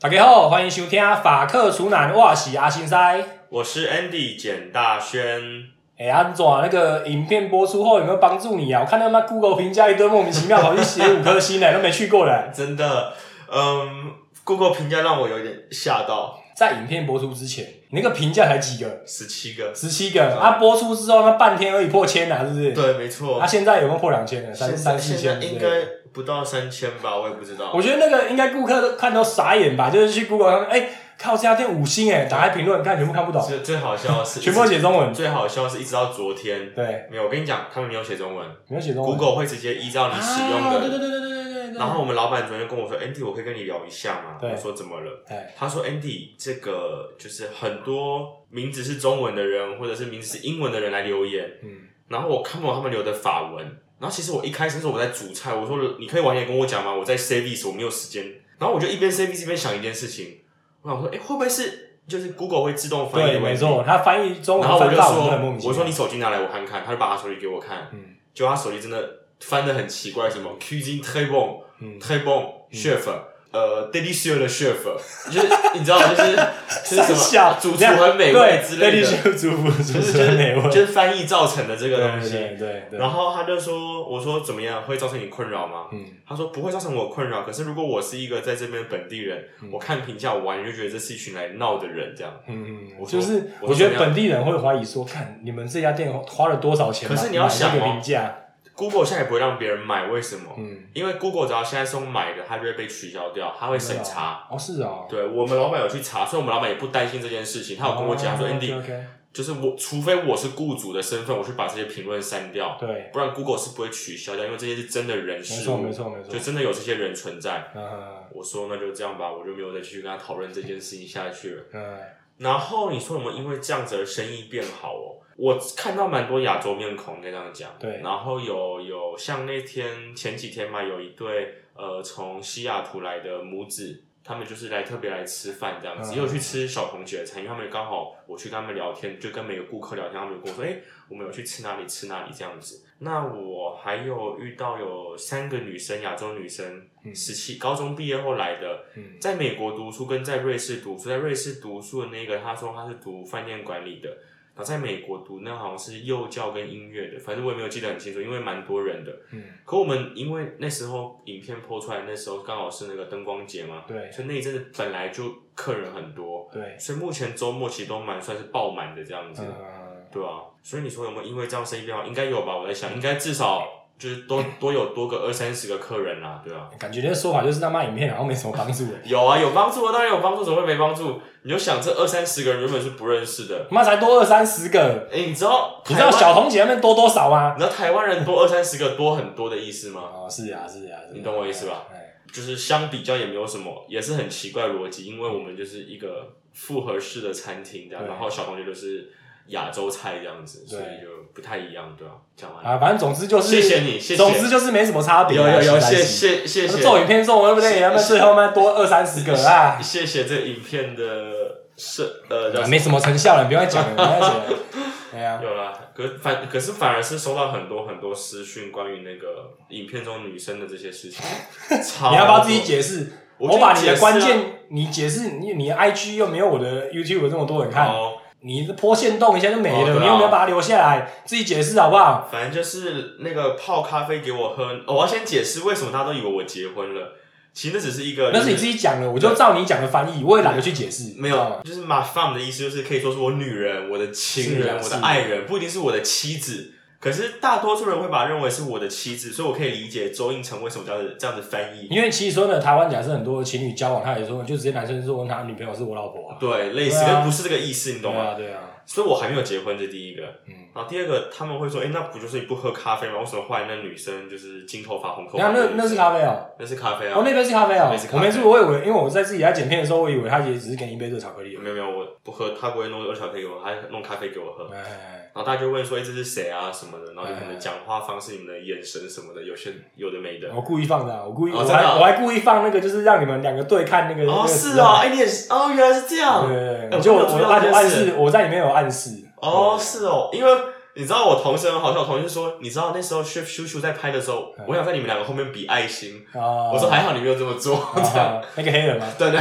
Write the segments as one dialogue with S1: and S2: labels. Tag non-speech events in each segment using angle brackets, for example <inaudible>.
S1: 大家好，欢迎收听法克厨男，我是阿新塞。
S2: 我是 Andy 简大轩。
S1: 哎、安怎那个影片播出后有没有帮助你啊？我看他妈 Google 评价一堆莫名其妙，跑去写五颗星呢，<laughs> 都没去过的。
S2: 真的，嗯，Google 评价让我有点吓到，
S1: 在影片播出之前，你那个评价才几个？
S2: 十七个。
S1: 十七个。啊，播出之后那半天而已破千啊，是不是？。
S2: 对，没错。
S1: 啊，现在有没有破两千了？三三四千
S2: 应该不到三千吧，我也不知道。
S1: 我觉得那个应该顾客都看到傻眼吧，就是去 Google 上面，哎、靠这家店五星哎，打开评论看全部看不懂，
S2: 最最好笑的是，
S1: 全部都写中文。
S2: 最好笑的是一直到昨天，
S1: 对，
S2: 没有。我跟你讲，他们没有写中文
S1: 没有写中文。
S2: ，Google 会直接依照你使用
S1: 啊，对对
S2: 的。
S1: 对对对对对。
S2: 然后我们老板昨天跟我说，Andy，我可以跟你聊一下吗？
S1: 对
S2: 我说怎么了？
S1: 哎，
S2: 他说：“Andy，这个就是很多名字是中文的人，或者是名字是英文的人来留言，
S1: 嗯，
S2: 然后我看不懂他们留的法文。然后其实我一开始是我在煮菜，我说你可以晚点跟我讲吗？我在 service，我没有时间。然后我就一边 service 一边想一件事情，我想说，哎，会不会是就是 Google 会自动翻译
S1: 对？没错，他翻译中文
S2: 然后我就说。我说你手机拿来我看看，他就把他手机给我看，
S1: 嗯
S2: 结果他手机真的翻的很奇怪，什么 cuisine bon，
S1: 嗯
S2: bon chef，呃，delicious 的 chef，就是 <laughs> 你知道，就是就是什
S1: 小
S2: 么主厨很美味之类的，
S1: 对，主厨主
S2: 就是
S1: 厨很美味，
S2: 就是翻译造成的这个东西。
S1: 对对对。
S2: 然后他就说：“我说怎么样，会造成你困扰吗？”
S1: 嗯，
S2: 他说不会造成我困扰，可是如果我是一个在这边本地人，我看评价我完全就觉得这是一群来闹的人，这样。
S1: 嗯，
S2: 我说
S1: 就是
S2: 我
S1: 觉得本地人会怀疑说，看你们这家店花了多少钱买，
S2: 可是你要想
S1: 评价，
S2: Google 现在也不会让别人买，为什么？
S1: 嗯，
S2: 因为 Google 只要现在是用买的，它就会被取消掉，它会审查。
S1: 哦，是哦，
S2: 对我们老板有去查，所以我们老板也不担心这件事情。他有跟我讲说、
S1: 哦
S2: a n d y
S1: OK，
S2: 就是我，除非我是雇主的身份，我去把这些评论删掉，
S1: 对，
S2: 不然 Google 是不会取消掉，因为这些是真的人
S1: 没
S2: 事
S1: 错
S2: 物，
S1: 没错没错
S2: 就，真的有这些人存在。
S1: 嗯
S2: 我说那就这样吧，我就没有再继续跟他讨论这件事情下去了。
S1: 嗯，
S2: 然后你说有没有因为这样子而生意变好哦？我看到蛮多亚洲面孔，应该这样讲。
S1: 对。
S2: 然后有有像那天前几天嘛，有一对呃从西雅图来的母子，他们就是来特别来吃饭这样子，
S1: 嗯。
S2: 也有去吃小童姐的餐，因为他们刚好我去跟他们聊天，就跟每个顾客聊天，他们就跟我说，哎、我们有去吃哪里吃哪里这样子。那我还有遇到有三个女生，亚洲女生，
S1: 嗯。
S2: 十七高中毕业后来的，
S1: 嗯。
S2: 在美国读书跟在瑞士读书，在瑞士读书的那个，他说他是读饭店管理的，然后在美国读那好像是幼教跟音乐的，反正我也没有记得很清楚，因为蛮多人的。
S1: 嗯，
S2: 可我们因为那时候影片播出来，那时候刚好是那个灯光节嘛，
S1: 对
S2: 所以那一阵子本来就客人很多，
S1: 对，
S2: 所以目前周末其实都蛮算是爆满的这样子，
S1: 嗯，
S2: 对啊，所以你说有没有因为这样生意变好？应该有吧？我在想，应该至少就是多多有多个二三十个客人啦，对啊。
S1: 感觉那个说法就是他妈影片好像没什么帮助的，
S2: 有啊，有帮助啊，当然有帮助，怎么会没帮助？你就想这二三十个人原本是不认识的，
S1: 妈才多二三十个，
S2: 哎、你知道
S1: 你知道小红姐那边多多少吗？
S2: 你知道台湾人多二三十个多很多的意思吗？
S1: 哦，是啊是啊，是啊
S2: 你懂我意思吧？
S1: 哎，
S2: 就是相比较也没有什么，也是很奇怪的逻辑，因为我们就是一个复合式的餐厅这样，然后小红姐就是亚洲菜这样子，所以就不太一样，对吧、讲完。了，
S1: 啊，反正总之就是，
S2: 谢谢你谢谢。
S1: 总之就是没什么差别
S2: 有
S1: 啊。
S2: 有有，谢谢谢谢，
S1: 做影片做对不对？他们最后面多二三十个啊，
S2: 谢谢这影片的是呃
S1: 没什么成效了，你不要再讲了，不要再讲了。<laughs> 哎呀，
S2: 有啦，可反可是反而是收到很多很多私讯关于那个影片中女生的这些事情，<laughs>
S1: 你要不要自己解释？
S2: 我
S1: 我把你的关键你解释，你你的 IG 又没有我的 YouTube 这么多人看，
S2: 哦，
S1: 你这坡线动一下就没了，
S2: 哦啊
S1: 你有没有把它留下来？自己解释好不好？
S2: 反正就是那个泡咖啡给我喝、哦我要先解释为什么大家都以为我结婚了，其实那只是一个，
S1: 那是你自己讲的，我就照你讲的翻译，我也懒得去解释。
S2: 没有，就是 my fam 的意思就是可以说是我女人、我的情人、我的爱人，不一定是我的妻子。可是大多数人会把它认为是我的妻子，所以我可以理解周应成为什么这样子这样子翻译。
S1: 因为其实说呢，台湾假设很多情侣交往，他也说就直接男生说他女朋友是我老婆啊，
S2: 对，类似，
S1: 对啊
S2: 但不是这个意思，你懂吗？
S1: 对啊对啊，
S2: 所以我还没有结婚，这第一个。
S1: 嗯，
S2: 然后第二个，他们会说，哎、那不就是你不喝咖啡吗？为什么后来那女生就是金头发、红头发？
S1: 那那那是咖啡哦，
S2: 那是咖啡啊。
S1: 哦那杯是咖啡哦我没注，我以为因为我在自己在剪片的时候，我以为他也只是给你一杯热巧克力。
S2: 没有没有，我不喝，他不会弄热巧克力给我，他弄咖啡给我喝。
S1: 哎，
S2: 然后大家就问说，哎、这是谁啊什么的？然后你们的
S1: 哎
S2: 讲话方式、你们的眼神什么的，有些有的没的。
S1: 我故意放的啊，我故意，我还我还故意放那个，就是让你们两个对看那个。
S2: 哦，是啊，哎、你也是哦，原来是这样。
S1: 对对对，
S2: 哎
S1: 我就我
S2: 我
S1: 暗示，我在里面有暗示。
S2: 哦，是哦，因为你知道我同事很好笑，我同事说，你知道那时候 Chef 叔叔在拍的时候，我想在你们两个后面比爱心。
S1: 哦，
S2: 我说还好你没有这么做，这样
S1: 啊那个黑人吗？
S2: 对对，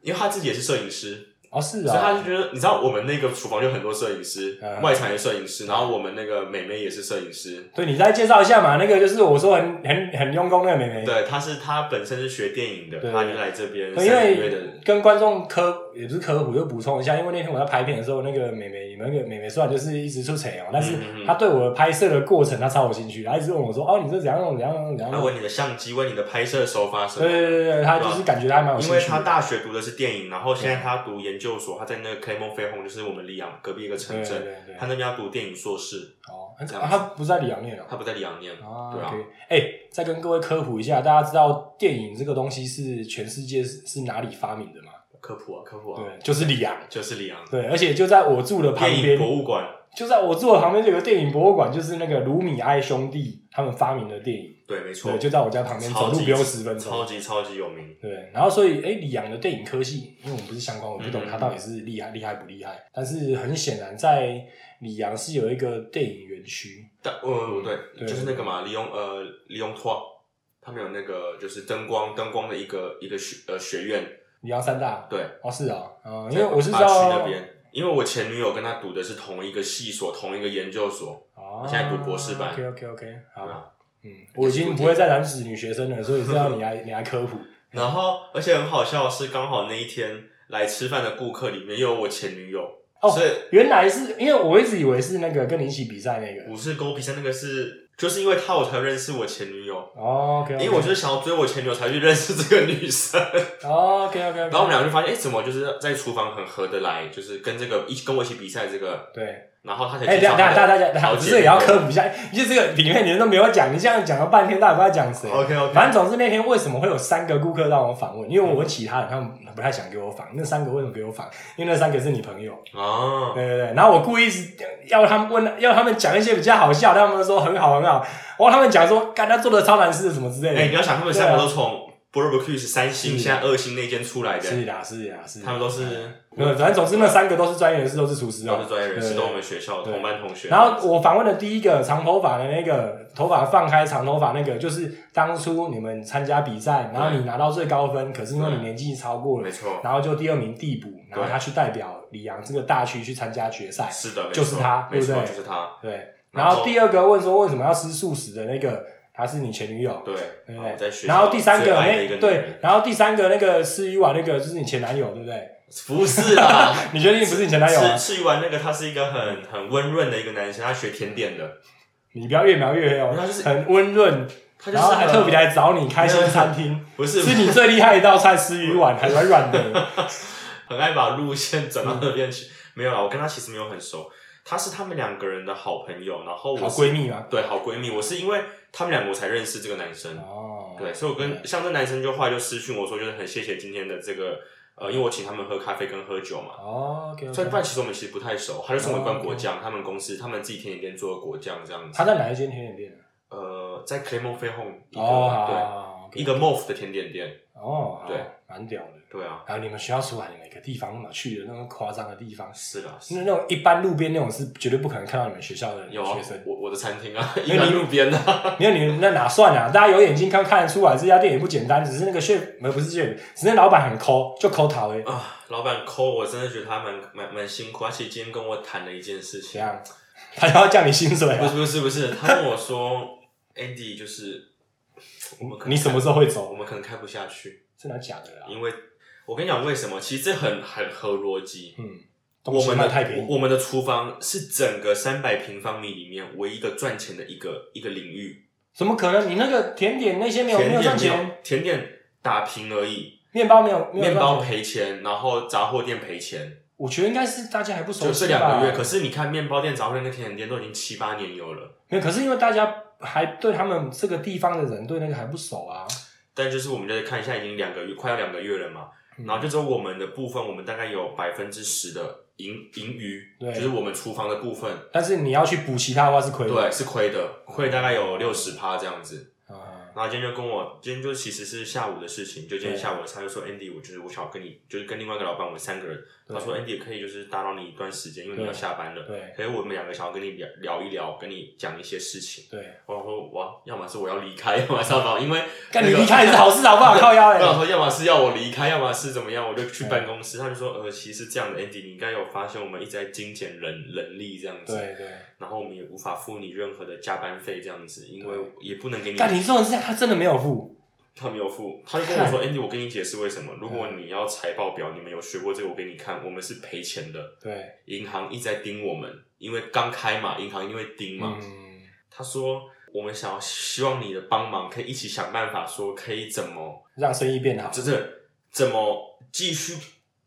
S2: 因为他自己也是摄影师，
S1: 哦，是啊
S2: 所以他
S1: 啊，
S2: 就觉得，你知道我们那个厨房就很多摄影师，
S1: 嗯
S2: 外场也摄影师，然后我们那个美眉也是摄影师。
S1: 对你再介绍一下嘛，那个就是我说很很很用功那个妹妹，
S2: 对，她是她本身是学电影的，
S1: 对
S2: 他就来这边
S1: 对因
S2: 三个月的
S1: 为跟观众科也不是科普，就补充一下，因为那天我在拍片的时候，那个美眉，你们那个美眉虽然就是一直出彩哦，但是
S2: 嗯嗯嗯
S1: 她对我的拍摄的过程她超有兴趣，她一直问我说：“哦，你这怎样弄怎样弄怎样弄
S2: 他问你的相机，问你的拍摄手法？”什么
S1: 对
S2: 的。
S1: 对对对，她就是感觉她还蛮有
S2: 因为
S1: 兴趣的。
S2: 他大学读的是电影，然后现在她读研究所，他在那个 Clermont Ferrand，就是我们里昂隔壁一个城镇，
S1: 对对对对
S2: 他那边要读电影硕士，
S1: 哦，
S2: 这样子
S1: 她不在里昂念哦。
S2: 他不在里昂念，
S1: 啊
S2: 对啊
S1: 哎、再跟各位科普一下，大家知道电影这个东西是全世界是是哪里发明的吗？
S2: 科普啊科普啊，
S1: 对，就是里昂。
S2: 就是里昂
S1: 对，而且就在我住的旁
S2: 电影
S1: 边，
S2: 博物馆，
S1: 就在我住的旁边就有个电影博物馆，就是那个卢米埃兄弟他们发明的电影。
S2: 对，没错
S1: 对，，就在我家旁边，走路不用十分钟。
S2: 超级超级有名。
S1: 对，然后所以，哎，里昂的电影科系，因为我们不是相关，我不懂
S2: 嗯
S1: 它到底是厉害厉害不厉害。但是很显然，在里昂是有一个电影园区。
S2: 但呃，对，
S1: 对
S2: 就是那个嘛，利用呃利用托，他们有那个就是灯光灯光的一个一个学呃学院，
S1: 里昂三大，
S2: 对，
S1: 哦，是啊，嗯，因为我是知
S2: 巴区
S1: 道
S2: 那边，因为我前女友跟她读的是同一个系所，同一个研究所，
S1: 哦，
S2: 现在读博士班
S1: OK OK OK，好。嗯，我已经不会再染指女学生了，所以是要你来 <laughs> 你来科普。
S2: 然后，而且很好笑的是，刚好那一天来吃饭的顾客里面又有我前女友，
S1: 哦
S2: 所以
S1: 原来是因为我一直以为是那个跟你一起比赛那个。
S2: 不是跟我比赛那个是，就是因为他我才认识我前女友，
S1: 哦，OK，
S2: 因为我就是想要追我前女友才去认识这个女生。<laughs>
S1: OK OK，
S2: 然后我们两个就发现，哎，怎么就是在厨房很合得来，就是跟这个一起跟我一起比赛这个，
S1: 对，
S2: 然后他才
S1: 哎，
S2: 介绍他
S1: 等一下等一下
S2: 的
S1: 大家大家，
S2: 好姐
S1: 不是也要科普一下？<laughs> 就这个里面你们都没有讲，你这样讲了半天，到底不知道讲谁
S2: ？OK OK，
S1: 反正总之那天为什么会有三个顾客让我访问？因为我其他人，他们不太想给我访。那三个为什么给我访？因为那三个是你朋友。
S2: 哦，
S1: 对对对。然后我故意是要他们问，要他们讲一些比较好笑，他们说很好很好。然后他们讲说，干他做的超难吃的什么之类的。
S2: 哎，你要想他们三个都从 Barbecue 是三星，现在二星那间出来的，
S1: 是的是的是啦。
S2: 他们都是
S1: 嗯，反正总之那三个都是专业人士，都是厨师啊
S2: 都是专业人士，
S1: 对
S2: 都我们学校的同班同学。
S1: 然后我访问的第一个长头发的那个，头发放开长头发那个，就是当初你们参加比赛，然后你拿到最高分，可是因为你年纪超过了
S2: 没，错，
S1: 然后就第二名递补，然后他去代表里昂这个大区去参加决赛。
S2: 是的，
S1: 就是他
S2: 没错，
S1: 对不对
S2: 就是他，
S1: 对，
S2: 然后
S1: 第二个问说为什么要吃素食的那个，她是你前女友，
S2: 对，
S1: 对
S2: 然后在学校
S1: 然后第三个
S2: 最爱的一个
S1: 那对
S2: 人，
S1: 然后第三个那个吃鱼丸那个就是你前男友，对不对？
S2: 不是啦，<laughs>
S1: 你确定不是你前男友啊？
S2: 吃吃完那个，他是一个很很温润的一个男生，他学甜点的，
S1: 你不要越描越黑哦
S2: 他就是，
S1: 很温润，
S2: 他就是
S1: 然后还特别来找你开心餐厅，
S2: 不是
S1: 是你最厉害一道菜，吃鱼丸还软软的。<laughs>
S2: 很爱把路线转到那边去。没有啦，我跟他其实没有很熟，他是他们两个人的好朋友，然后我
S1: 好
S2: 是
S1: 闺蜜吗？
S2: 对好闺蜜，我是因为他们两个我才认识这个男生。
S1: 哦，
S2: 对，所以我跟像这男生就后来就私讯我说，就是很谢谢今天的这个呃，因为我请他们喝咖啡跟喝酒嘛，
S1: 哦
S2: 所以。不然其实我们其实不太熟，他就送我一罐
S1: 哦
S2: 果酱，他们公司他们自己甜点店做的果酱这样子。
S1: 他在哪一间甜点店？
S2: 呃，在 Clermont f a i
S1: r Home
S2: 一
S1: 个、对
S2: 一个 MOF 的甜点店，
S1: 哦，好
S2: 对，
S1: 蛮屌的。
S2: 对啊，
S1: 然后你们学校出来的每个地方嘛，去的那种夸张的地方，
S2: 是啊，是
S1: 那那种一般路边那种是绝对不可能看到你们学校的
S2: 有啊
S1: 学生。，
S2: 我我的餐厅啊，<laughs>
S1: 因为你
S2: 路边的、啊，<laughs>
S1: 因为你们那哪算啊？大家有眼睛看看得出来，这家店也不简单，只是那个呃不是 chef，只是那老板很抠，就抠桃哎。
S2: 啊，老板抠，我真的觉得他蛮蛮蛮辛苦，而且今天跟我谈了一件事情，
S1: 他要降你薪水啊？
S2: 不是不是不是，他跟我说，<laughs> Andy 就是我们可能
S1: 你什么时候会
S2: 我
S1: 走？
S2: 们可能开不下去，
S1: 真的假的啦？
S2: 因为我跟你讲为什么，其实这很很合逻辑。
S1: 嗯，
S2: 我们的
S1: 太平。
S2: 我们的厨房是整个三百平方米里面唯一一个赚钱的一个一个领域，
S1: 怎么可能？你那个甜点那些没有没有赚钱，，
S2: 甜点打平而已，
S1: 面包没有
S2: 面包。赔钱，然后杂货店赔钱，
S1: 我觉得应该是大家还不熟
S2: 就
S1: 悉吧
S2: 这两个月。可是你看面包店、杂货店跟甜点店都已经七八年有了，
S1: 没有，可是因为大家还对他们这个地方的人对那个还不熟啊。
S2: 但就是我们在看，一下已经两个月，快要两个月了嘛。
S1: 嗯
S2: 然后就只有我们的部分，我们大概有百分之十的盈盈余，
S1: 对
S2: 就是我们厨房的部分，
S1: 但是你要去补其他的话是亏的。
S2: 对，是亏的，亏大概有六十趴这样子。
S1: 啊，
S2: 然后今天就跟我，今天就其实是下午的事情，就今天下午他就说 Andy，我就是我想要跟你，就是跟另外一个老板，我们三个人，他说 Andy 可以就是打扰你一段时间，因为你要下班了，
S1: 对
S2: 可是我们两个想要跟你聊聊一聊，跟你讲一些事情。
S1: 对，
S2: 我想说哇，要么是我要离开，要么是因为
S1: 干你
S2: 那个
S1: 离开也是好事好不好？靠腰 <laughs>
S2: 我想
S1: 哎，
S2: 说，要么是要我离开，要么是怎么样，我就去办公室。他就说，呃，其实这样的，Andy，你应该有发现，我们一直在精简人人力这样子，
S1: 对对。
S2: 然后我们也无法付你任何的加班费这样子，因为也不能给你。
S1: 但你说的是他真的没有付，
S2: 他没有付，他就跟我说：“Andy，我跟你解释为什么。如果你要财报表，你们有学过这个，我给你看，我们是赔钱的。
S1: 对，
S2: 银行一直在盯我们，因为刚开嘛，银行因为盯嘛。
S1: 嗯，
S2: 他说：“我们想要希望你的帮忙，可以一起想办法，说可以怎么，
S1: 让生意变好，
S2: 就是怎么继续，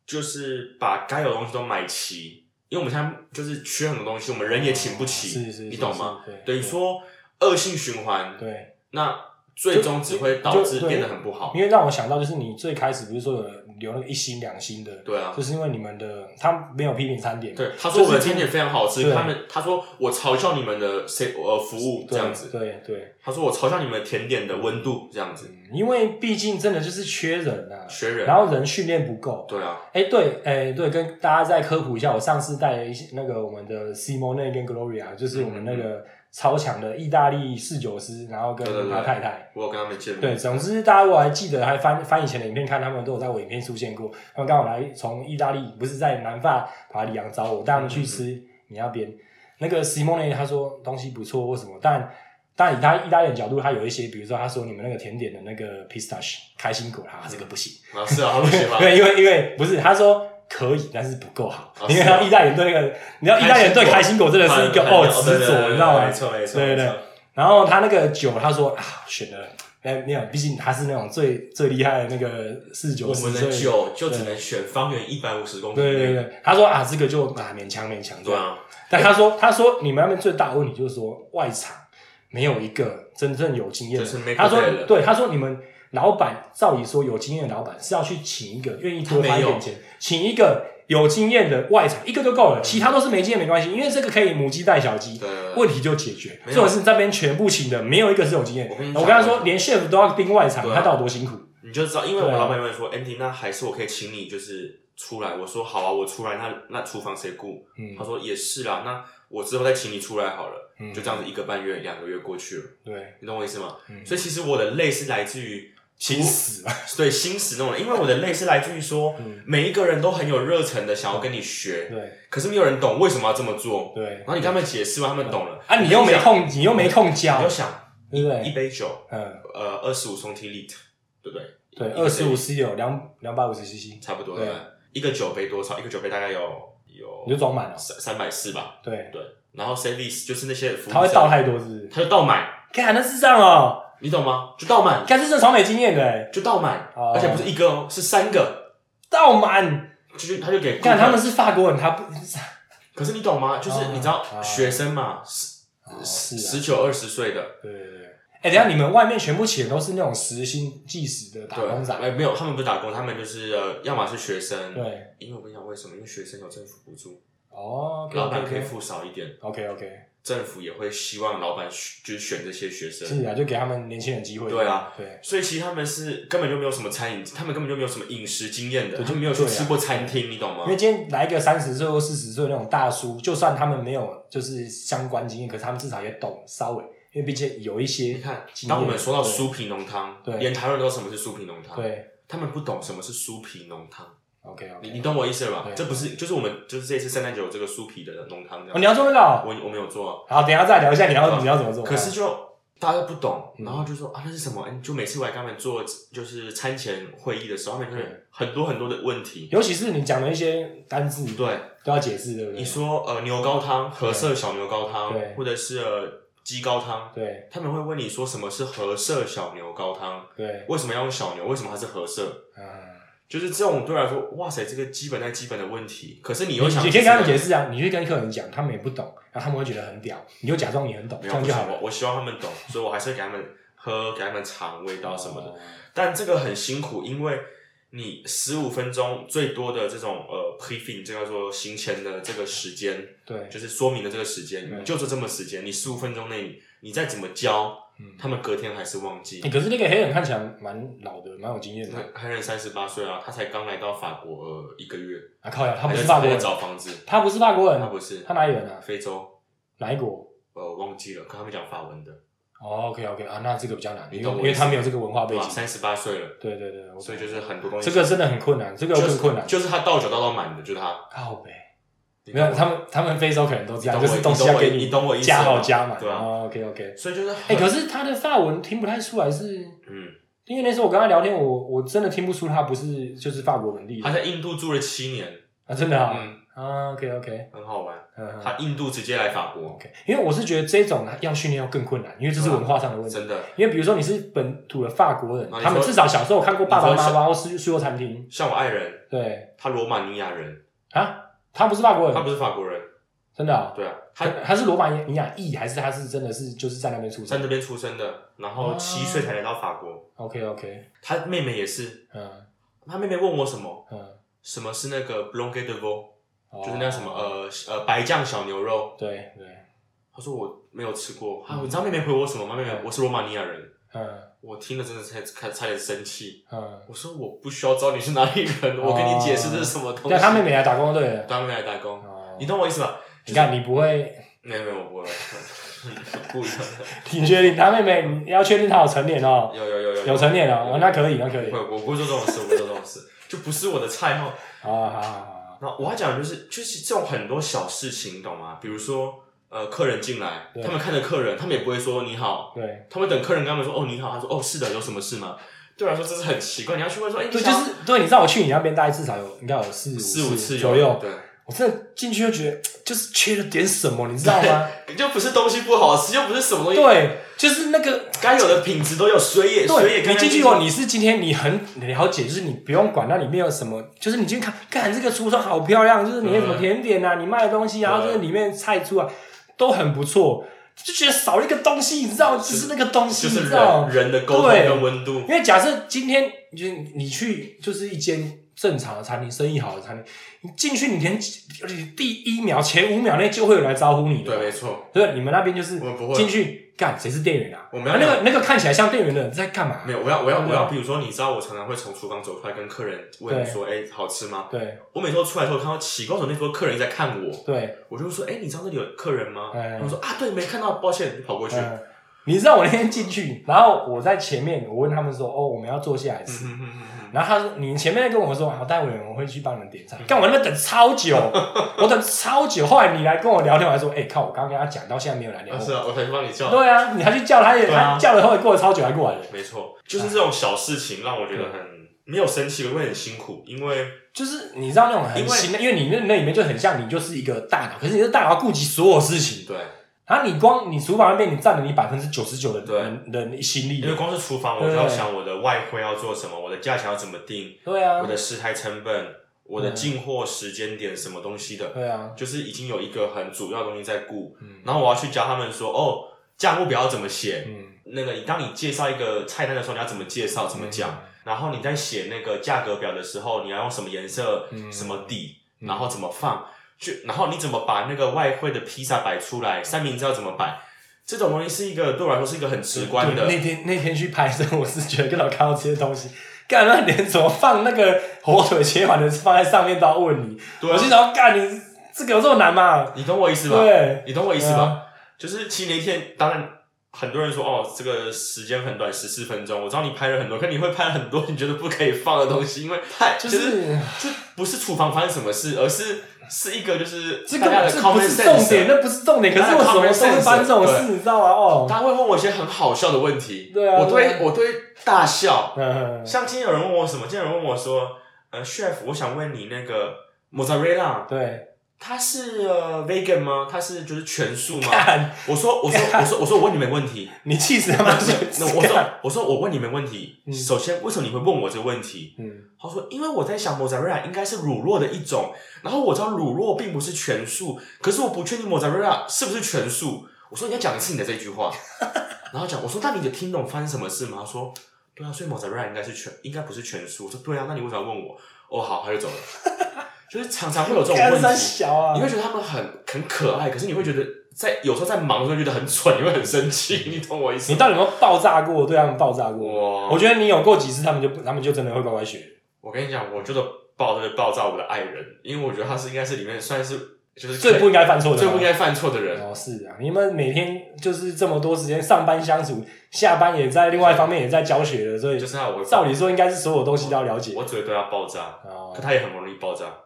S2: 就是把该有的东西都买齐。因为我们现在就是缺很多东西，我们人也请不起，
S1: 是是，
S2: 你懂吗？等于说恶性循环，
S1: 对，
S2: 那最终只会导致变得很不好。
S1: 因为让我想到就是你最开始不是说有留那个一星两星的，
S2: 对啊，
S1: 就是因为你们的他没有批评餐点，
S2: 对，他说我们的甜点非常好吃，他们他说我嘲笑你们的谁呃服务这样子，
S1: 对对，
S2: 他说我嘲笑你们甜点的温度这样子，
S1: 嗯因为毕竟真的就是缺人啊，
S2: 缺人，
S1: 然后人训练不够。
S2: 对啊，
S1: 哎，对，哎，对，跟大家再科普一下，我上次带了一些那个我们的 Simone 跟 Gloria，就是我们那个超强的意大利侍酒师，然后跟他太太，
S2: 我有跟他们见面，
S1: 对，总之大家如果还记得，还翻翻以前的影片看，他们都有在我影片出现过。他们刚好来从意大利，不是在南法巴里昂找我，带他们去吃你那边。那个 Simone 他说东西不错或什么，但但以他意大利人角度，他有一些，比如说他说你们那个甜点的那个 pistache 开心果，他这个不行。
S2: 啊是啊，他不喜欢，
S1: 对，<laughs> 因为因为不是他说可以，但是不够好，
S2: 你看啊。
S1: 因为他意大利人对那个，你知道意大利人对开心果真的是一个
S2: 很
S1: 哦执着，你知道吗？
S2: 没？错没错，
S1: 对对然后他那个酒，他说啊，选的哎没有，毕竟他是那种最最厉害的那个四十九，
S2: 我们的酒就只能选方圆一百五十公里，
S1: 对对对，他说啊，这个就啊勉强勉强。
S2: 对啊，
S1: 但他说他说你们那边最大的问题就是说外场没有一个真正有经验他说对，他说你们老板照理说有经验的老板是要去请一个愿意多花一点钱，请一个有经验的外场一个就够了，其他都是没经验没关系，因为这个可以母鸡带小鸡。问题就解决。
S2: 没有。
S1: 这种是这边全部请的，没有一个是有经验。
S2: 我跟
S1: 他说，连 chef 都要盯外场，他到底多辛苦？
S2: 你就知道，因为我们老板问说，Andy，那还是我可以请你就是出来，我说好啊，我出来，那那厨房谁顾？
S1: 嗯。
S2: 他，说也是啦，那我之后再请你出来好了，
S1: 嗯。
S2: 就这样子一个半月、两个月过去了，
S1: 对，
S2: 你懂我意思吗？
S1: 嗯。
S2: 所以其实我的累是来自于
S1: 心死了！<laughs>
S2: 对心死那种，因为我的累是来自于说，
S1: 嗯
S2: 每一个人都很有热忱的想要跟你学，
S1: 对
S2: 可是没有人懂为什么要这么做。
S1: 对
S2: 然后你跟他们解释完，他们懂了
S1: 啊，你又没空，你又没空
S2: 你
S1: 教
S2: 就，想
S1: 对不对？
S2: 一杯酒，
S1: 嗯，
S2: 呃，二十五松 T lit，对不对？
S1: 对，二十五 C 有两两百五十 CC，
S2: 差不多
S1: 对。
S2: 一个酒杯多少？一个酒杯大概有有
S1: 你就装满了。
S2: 三三百四吧，
S1: 对，
S2: 对。然后 service 就是那些服务
S1: 他会倒太多，是不是？
S2: 他就倒满，
S1: 看，那是这样哦。
S2: 你懂吗？就倒满，
S1: 看，这是超没经验的欸，
S2: 就倒满，
S1: 哦
S2: 而且不是一个哦，是三个，
S1: 倒满。
S2: 就是他就给顾客。
S1: 看，他们是法国人，他不 <laughs>
S2: 可是你懂吗？就是
S1: 哦
S2: 你知道
S1: 哦
S2: 学生嘛，十
S1: 是啊
S2: 十九二十岁的，
S1: 对对对。哎，等一下你们外面全部请的都是那种时薪计时的打工仔，
S2: 哎，没有，他们不是打工，他们就是呃，要么是学生，
S1: 对。
S2: 因为我跟你讲为什么？因为学生有政府补助，
S1: 哦
S2: 老板可以
S1: ，OK
S2: 付少一点
S1: ，OK OK，
S2: 政府也会希望老板选就是选这些学生。
S1: 是啊，就给他们年轻人机会。
S2: 对啊，
S1: 对，
S2: 所以其实他们是根本就没有什么餐饮，他们根本就没有什么饮食经验的，
S1: 对
S2: 他们没有去吃过餐厅，你懂吗？
S1: 因为？今天来一个三十岁或四十岁那种大叔，就算他们没有就是相关经验，可是他们至少也懂稍微，因为毕竟有一些
S2: 你看，当我们说到酥皮浓汤，
S1: 对。
S2: 连台湾人都知道什么是酥皮浓汤，
S1: 对。
S2: 他们不懂什么是酥皮浓汤，
S1: ，OK
S2: 你
S1: OK。
S2: 你懂我意思了吧？
S1: 对
S2: 这不是就是我们就是这次圣诞节有这个酥皮的浓汤这
S1: 哦，你要做那个哦？
S2: 我我没有做啊，
S1: 好，等一下再聊一下你要
S2: 对
S1: 你要怎么做。
S2: 可是就大家都不懂，
S1: 嗯
S2: 然后就说啊那是什么？哎就每次我来跟他们做就是餐前会议的时候，他们就会很多很多的问题。
S1: 尤其是你讲的一些单字，
S2: 对，
S1: 都要解释，对不对？
S2: 你说呃牛高汤、和色小牛高汤
S1: 对，
S2: 或者是呃鸡高汤，
S1: 对
S2: 他们会问你说什么是和色小牛高汤？
S1: 对，
S2: 为什么要用小牛？为什么它是和色？
S1: 嗯，
S2: 就是这种对我来说，哇塞，这个基本在基本的问题。可是你
S1: 你
S2: 又想，
S1: 你可以跟他们解释啊，你去跟客人讲，他们也不懂，然后他们会觉得很屌，你就假装你很懂，这样就好了。
S2: 我我希望他们懂，所以我还是会给他们喝，给他们尝味道什么的。
S1: 哦
S2: 但这个很辛苦，因为你十五分钟最多的这种呃 briefing，这叫做行前的这个时间，
S1: 对，
S2: 就是说明的这个时间，你就是这么时间，你十五分钟内你再怎么教，
S1: 嗯
S2: 他们隔天还是忘记
S1: 欸。可是那个黑人看起来蛮老的，蛮有经验的。
S2: 那黑人三十八岁啊，他才刚来到法国呃一个月，
S1: 啊靠呀，他不是法国人，
S2: 找房子，
S1: 他不是法国人，
S2: 他不是，
S1: 他哪里人啊？
S2: 非洲，
S1: 哪一国？
S2: 呃忘记了，跟他们讲法文的，
S1: 哦，OK OK 啊，那这个比较难，因为
S2: 你懂我意思
S1: 因为他没有这个文化背？景。
S2: 三十八岁了，
S1: 对对对，我
S2: 所以就是很多东西，
S1: 这个真的很困难，这个
S2: 就是
S1: 更困难。
S2: 就是他倒酒倒到满的，就是他。
S1: 靠北，
S2: 你懂我
S1: 没有他们，他们非洲可能都这样，就是东西要给
S2: 你懂我意思
S1: 加好
S2: 吗
S1: 加满。
S2: 对
S1: ，OK OK。
S2: 所以就是
S1: 哎，
S2: 很
S1: 可是他的法文听不太出来是，
S2: 嗯，
S1: 因为那时候我跟他聊天，我我真的听不出他不是就是法国本地
S2: 他在印度住了七年，
S1: 啊，真的啊。
S2: 嗯，
S1: 啊，OK OK，
S2: 很好玩。他印度直接来法国
S1: ，OK，因为我是觉得这种要训练要更困难，因为这是文化上的问题。
S2: 真的。
S1: 因为比如说你是本土的法国人，他们至少小时候看过爸爸妈妈或去去过餐厅，
S2: 像我爱人，
S1: 对。
S2: 他罗马尼亚人，
S1: 啊，他不是法国人，
S2: 他不是法国人，
S1: 真的啊，
S2: 对啊，他
S1: 他他是罗马尼亚裔还是他是真的是就是在那边出生？
S2: 在那边出生的，然后
S1: 哦
S2: 七岁才来到法国。
S1: ？OK OK，
S2: 他妹妹也是，
S1: 嗯。
S2: 他妹妹问我什么，
S1: 嗯，
S2: 什么是那个 blanc de veau，
S1: 哦。
S2: 就是那什么呃呃白酱小牛肉。
S1: 对对，
S2: 他说我没有吃过，啊，你知道妹妹回我什么吗？妹妹，我是罗马尼亚人。
S1: 嗯
S2: 我听了真的差差差点生气。
S1: 嗯，
S2: 我说我不需要知道你是哪里人，我跟你解释这是什么东西。
S1: 对他妹妹来打工对。了，
S2: 当妹妹来打工，
S1: 哦。
S2: 你懂我意思吧？
S1: 你看你不会，
S2: 没有没有，我不。<laughs>
S1: 你确定他妹妹你要确定他有成年哦，
S2: 有有有有
S1: 有。成年哦，哦那可以那可以，
S2: 不，我不会做这种事，我不会做这种事，就不是我的菜哦。
S1: 好好好好，
S2: 那我要讲的就是，就是这种很多小事情，你懂吗？比如说，呃，客人进来，他们看着客人，他们也不会说你好，
S1: 对。
S2: 他们等客人跟他们说哦你好，他说哦是的，有什么事吗？对我来说这是很奇怪，你要去问说，哎、你
S1: 对，就是对，你知道我去你那边大概至少有应该有四
S2: 四五次
S1: 左右，
S2: 对，
S1: 我真的进去就觉得就是缺了点什么，你知道吗？
S2: 就不是东西不好吃，又不是什么东西，
S1: 对，就是那个
S2: 该有的品质都有，水也水也
S1: 你进去哦，你是今天你很了解，就是你不用管那里面有什么，就是你进去看，看这个橱窗好漂亮，就是你有什么甜点啊，你卖的东西，然后就是里面菜出来都很不错，就觉得少了一个东西，你知道，就是那个东西，
S2: 就是
S1: 你知道。
S2: 人人的沟通
S1: 对。
S2: 跟温度。
S1: 因，为假设今天就是你去就是一间正常的餐厅，生意好的餐厅，你进去你连第一秒前五秒内就会有人来招呼你的，
S2: 对，没错，
S1: 对，你们那边就是
S2: 我们不会
S1: 进去干谁是店员啊？
S2: 我们要
S1: 那个那个看起来像店员的人在干嘛？
S2: 没有，我要我要我要，比如说，你知道我常常会从厨房走出来跟客人问
S1: 对
S2: 说，哎、好吃吗？
S1: 对
S2: 我每次都出来的时候看到奇怪，为什么那桌客人一直在看我？
S1: 对，
S2: 我就会说，哎、你知道那里有客人吗？
S1: 哎
S2: 他们说啊，对，没看到，抱歉，就跑过去。
S1: 嗯，你知道我那天进去，然后我在前面，我问他们说，哦，我们要坐下来吃。然后他说：“你前面跟我说，好，待会我会去帮你们点菜。干我那边等超久，<laughs> 我等超久。后来你来跟我聊天，我还说：，哎、靠，我刚刚跟他讲，到现在没有来聊
S2: 是啊，我才去帮你叫。
S1: 对啊，你还去叫他也，
S2: 啊
S1: 他叫了后来过了超久还过来了。
S2: 没错，就是这种小事情让我觉得很没有生气，会很辛苦，因为
S1: 就是你知道那种很
S2: 因为
S1: 新的，因为你那那里面就很像你就是一个大脑，可是你的大脑要顾及所有事情，
S2: 对，
S1: 然后你光你厨房那边你占了你百分之九十九的
S2: 对。
S1: 人的心力
S2: 因，为光是厨房，我就要想我的外汇要做什么，我的价钱要怎么定，
S1: 对啊
S2: 我，的食材成本，我的
S1: 嗯。
S2: 进货时间点，什么东西的，
S1: 对啊，
S2: 就是已经有一个很主要的东西在顾，
S1: 嗯。
S2: 然后我要去教他们说，哦，价目表要怎么写，
S1: 嗯，
S2: 那个你当你介绍一个菜单的时候，你要怎么介绍，怎么讲，然后你在写那个价格表的时候，你要用什么颜色、
S1: 嗯。
S2: 什么底，
S1: 嗯。
S2: 然后怎么放，就然后你怎么把那个外汇的披萨摆出来，三明治要怎么摆，这种东西是一个对我来说是一个很直观的，
S1: 那天那天去拍摄，我是觉得跟老看到这些东西，干那连怎么放那个火腿切完的放在上面都要问你，我心想干你这个有这么难吗？
S2: 你懂我意思吧？
S1: 对，
S2: 你懂我意思吧？就是其实那天，当然很多人说哦，这个时间很短，十四分钟。我知道你拍了很多，可你会拍很多你觉得不可以放的东西，因为太
S1: 就
S2: 就是是这不是厨房发生什么事，而是是一个就是
S1: 这个这不是重点，那不是重点。可是我什么都会发生这种事，你知道吗？哦，
S2: 他会问我一些很好笑的问题，
S1: 对啊
S2: 我都会我都会大笑。
S1: 嗯，
S2: 像今天有人问我什么？今天有人问我说，呃，chef，我想问你那个 mozzarella，
S1: 对，
S2: 它是呃 vegan 吗？他是就是全素吗？我说我说我说我说我问你们问题，<laughs>
S1: 你气死他妈！
S2: 那我说我说我问你们问题，
S1: 嗯
S2: 首先为什么你会问我这个问题？
S1: 嗯，
S2: 他说因为我在想 mozzarella 应该是乳酪的一种，然后我知道乳酪并不是全素，可是我不确定 mozzarella 是不是全素。我说你要讲一次你的这句话，<laughs> 然后讲我说那你就听懂发生什么事吗？他说对啊，所以 mozzarella 应该是全应该不是全素。我说对啊，那你为什么要问我？哦好，他就走了。就是常常会有这种问题，你，会觉得他们很很可爱，可是你会觉得在有时候在忙的时候觉得很蠢，你会很生气，<laughs> 你懂我意思吗？
S1: 你到底有没有爆炸过？对他们爆炸过？
S2: 我
S1: 我觉得你有过几次，他们就不他们就真的会乖乖学。
S2: 我跟你讲，我觉得爆这个爆炸我的爱人，因为我觉得他是应该是里面算是就是
S1: 最不应该犯错的吗，
S2: 最不应该犯错的人。
S1: 哦，是啊，你们每天就是这么多时间上班相处，下班也在另外一方面也在教学的，所以
S2: 就是他，我
S1: 照理说应该是所有东西都要了解。
S2: 我只会对他爆炸，
S1: 哦
S2: 可他也很容易爆炸，
S1: 哦，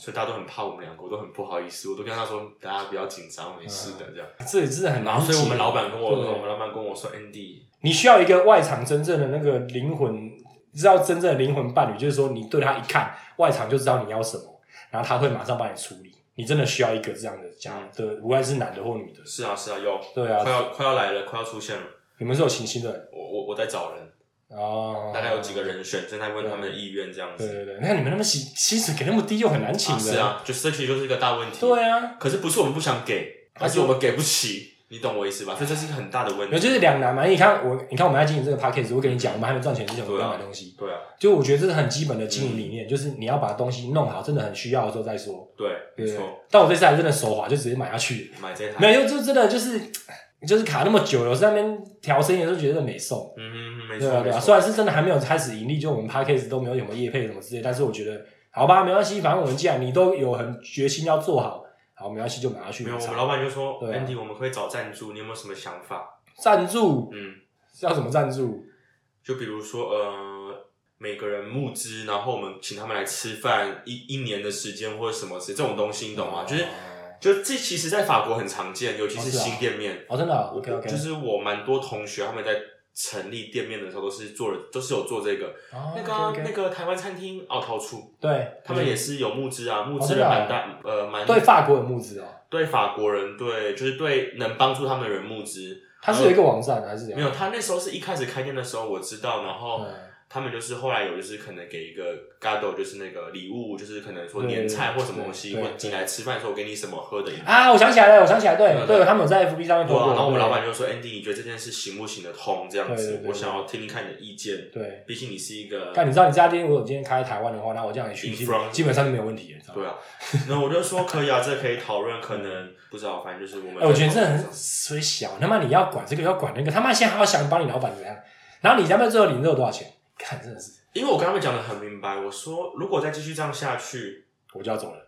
S2: 所以大家都很怕我们两个，我都很不好意思，我都跟他说大家不要紧张，没事的这样。
S1: 这真的很难解。
S2: 然后所以我们老板跟我，
S1: 对
S2: 我们老板跟我说，Andy，
S1: 你需要一个外场真正的那个灵魂，知道真正的灵魂伴侣，就是说你对他一看，外场就知道你要什么，然后他会马上帮你处理。你真的需要一个这样的家的，无论是男的或女的。
S2: 是啊是啊，有，
S1: 对啊
S2: 快，要快要来了，快要出现了。
S1: 你们是有情新的人
S2: 我我我在找人，
S1: 哦，
S2: 大概有几个人选，正在问他们的意愿这样子。
S1: 对对对，那你们那么薪薪水给那么低，又很难请人。
S2: 啊是啊，就这其实就是一个大问题。
S1: 对啊，
S2: 可是不是我们不想给，而是我们给不起，你懂我意思吧？所以这是一个很大的问题。
S1: 那就是两难嘛。你看我，你看我们在经营这个 p a c k a g e 我跟你讲，我们还没赚钱之前，我们要买东西。
S2: 对啊，
S1: 就我觉得这是很基本的经营理念，就是你要把东西弄好，真的很需要的时候再说。
S2: 对没错，？
S1: 但我这次还真的手滑，就直接买下去。
S2: 买这台，
S1: 没有，就真的就是就是卡那么久了，我在那边调声音的时候觉得没送。
S2: 嗯嗯，没
S1: 对啊，对啊。虽然是真的还没有开始盈利，就我们 p a c k a g e 都没有什么业配什么之类，但是我觉得好吧，没关系，反正我们既然你都有很决心要做好，好没关系就买下去。
S2: 没有，我们老板就说，Andy，我们可以找赞助，你有没有什么想法？
S1: 赞助
S2: 嗯，
S1: 是要什么赞助？
S2: 就比如说呃，每个人募资，然后我们请他们来吃饭一一年的时间或者什么事，这种东西你懂吗？就是就这其实，在法国很常见，尤其是新店面。
S1: 哦，真的，OK OK，
S2: 就是我蛮多同学他们在成立店面的时候都是做了，都是有做这个。那个那个台湾餐厅奥陶处，
S1: 对，
S2: 他们也是有募资啊，募资了蛮大，呃，蛮
S1: 对法国有募资哦，
S2: 对法国人，对就是对能帮助他们的人募资。
S1: 他是有一个网站还是怎样？
S2: 没有，他那时候是一开始开店的时候我知道，然后
S1: 嗯
S2: 他们就是后来有就是可能给一个 gado 就是那个礼物，就是可能说
S1: 对
S2: 年菜或什么东西，或进来吃饭的时候我给你什么喝的饮料。
S1: 啊，我想起来了，我想起来，对
S2: 对
S1: 他们有在 FB 上面
S2: 对啊，
S1: 播过。
S2: 然后我们老板就说：“Andy，你觉得这件事行不行得通？这样子我想要听听看你的意见。
S1: 对，
S2: 毕竟你是一个
S1: 但你知道，你这家店如果今天开在台湾的话，那我这样也去，基本上就没有问题？
S2: 对啊，然后我就说可以啊，这可以讨论，可能不知道，反正就是我们。
S1: 哎，我觉得这很虽小，他妈你要管这个要管那个，他妈现在还要想帮你老板怎么样，然后你他妈最后领这有多少钱？看，真的是，
S2: 因为我跟他们讲的很明白，我说如果再继续这样下去，
S1: 我就要走了。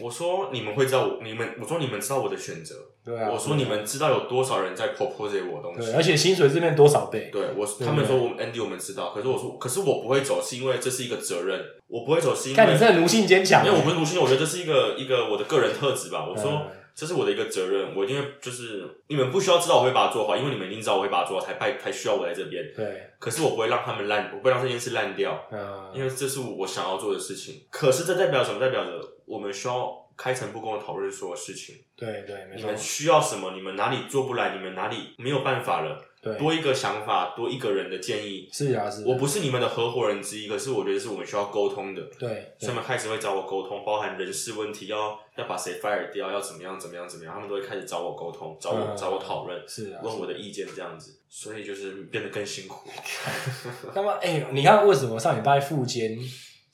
S2: 我说你们会知道我，你们我说你们知道我的选择，
S1: 对啊，
S2: 我说你们知道有多少人在 propose 我的东西
S1: 对，。而且薪水这边多少倍？
S2: 对我，
S1: 对
S2: 他们说我们 Andy 我们知道，可是我说，可是我不会走，是因为这是一个责任，我不会走是因为
S1: 看你这奴性坚强，
S2: 因为我不是奴性，我觉得这是一个一个我的个人特质吧。我说
S1: 嗯
S2: 这是我的一个责任，我一定会就是你们不需要知道我会把它做好，因为你们一定知道我会把它做好，才派才需要我在这边。
S1: 对，
S2: 可是我不会让他们烂，我不会让这件事烂掉，
S1: 嗯，
S2: 因为这是我想要做的事情。可是这代表什么？代表着我们需要开诚布公的讨论所有事情。
S1: 对对，没错
S2: 你们，需要什么？你们哪里做不来？你们哪里没有办法了？
S1: 对，
S2: 多一个想法，多一个人的建议。
S1: 是啊是啊，
S2: 我不是你们的合伙人之一，可是我觉得是我们需要沟通的。
S1: 对，
S2: 所以他们开始会找我沟通，包含人事问题，要要把谁 fire 掉，要怎么样怎么样怎么样，他们都会开始找我沟通，找我、
S1: 嗯
S2: 找我讨论，
S1: 是啊，
S2: 问我的意见这样子，所以就是变得更辛苦。<laughs>
S1: 那么，哎、你看为什么上礼拜复监？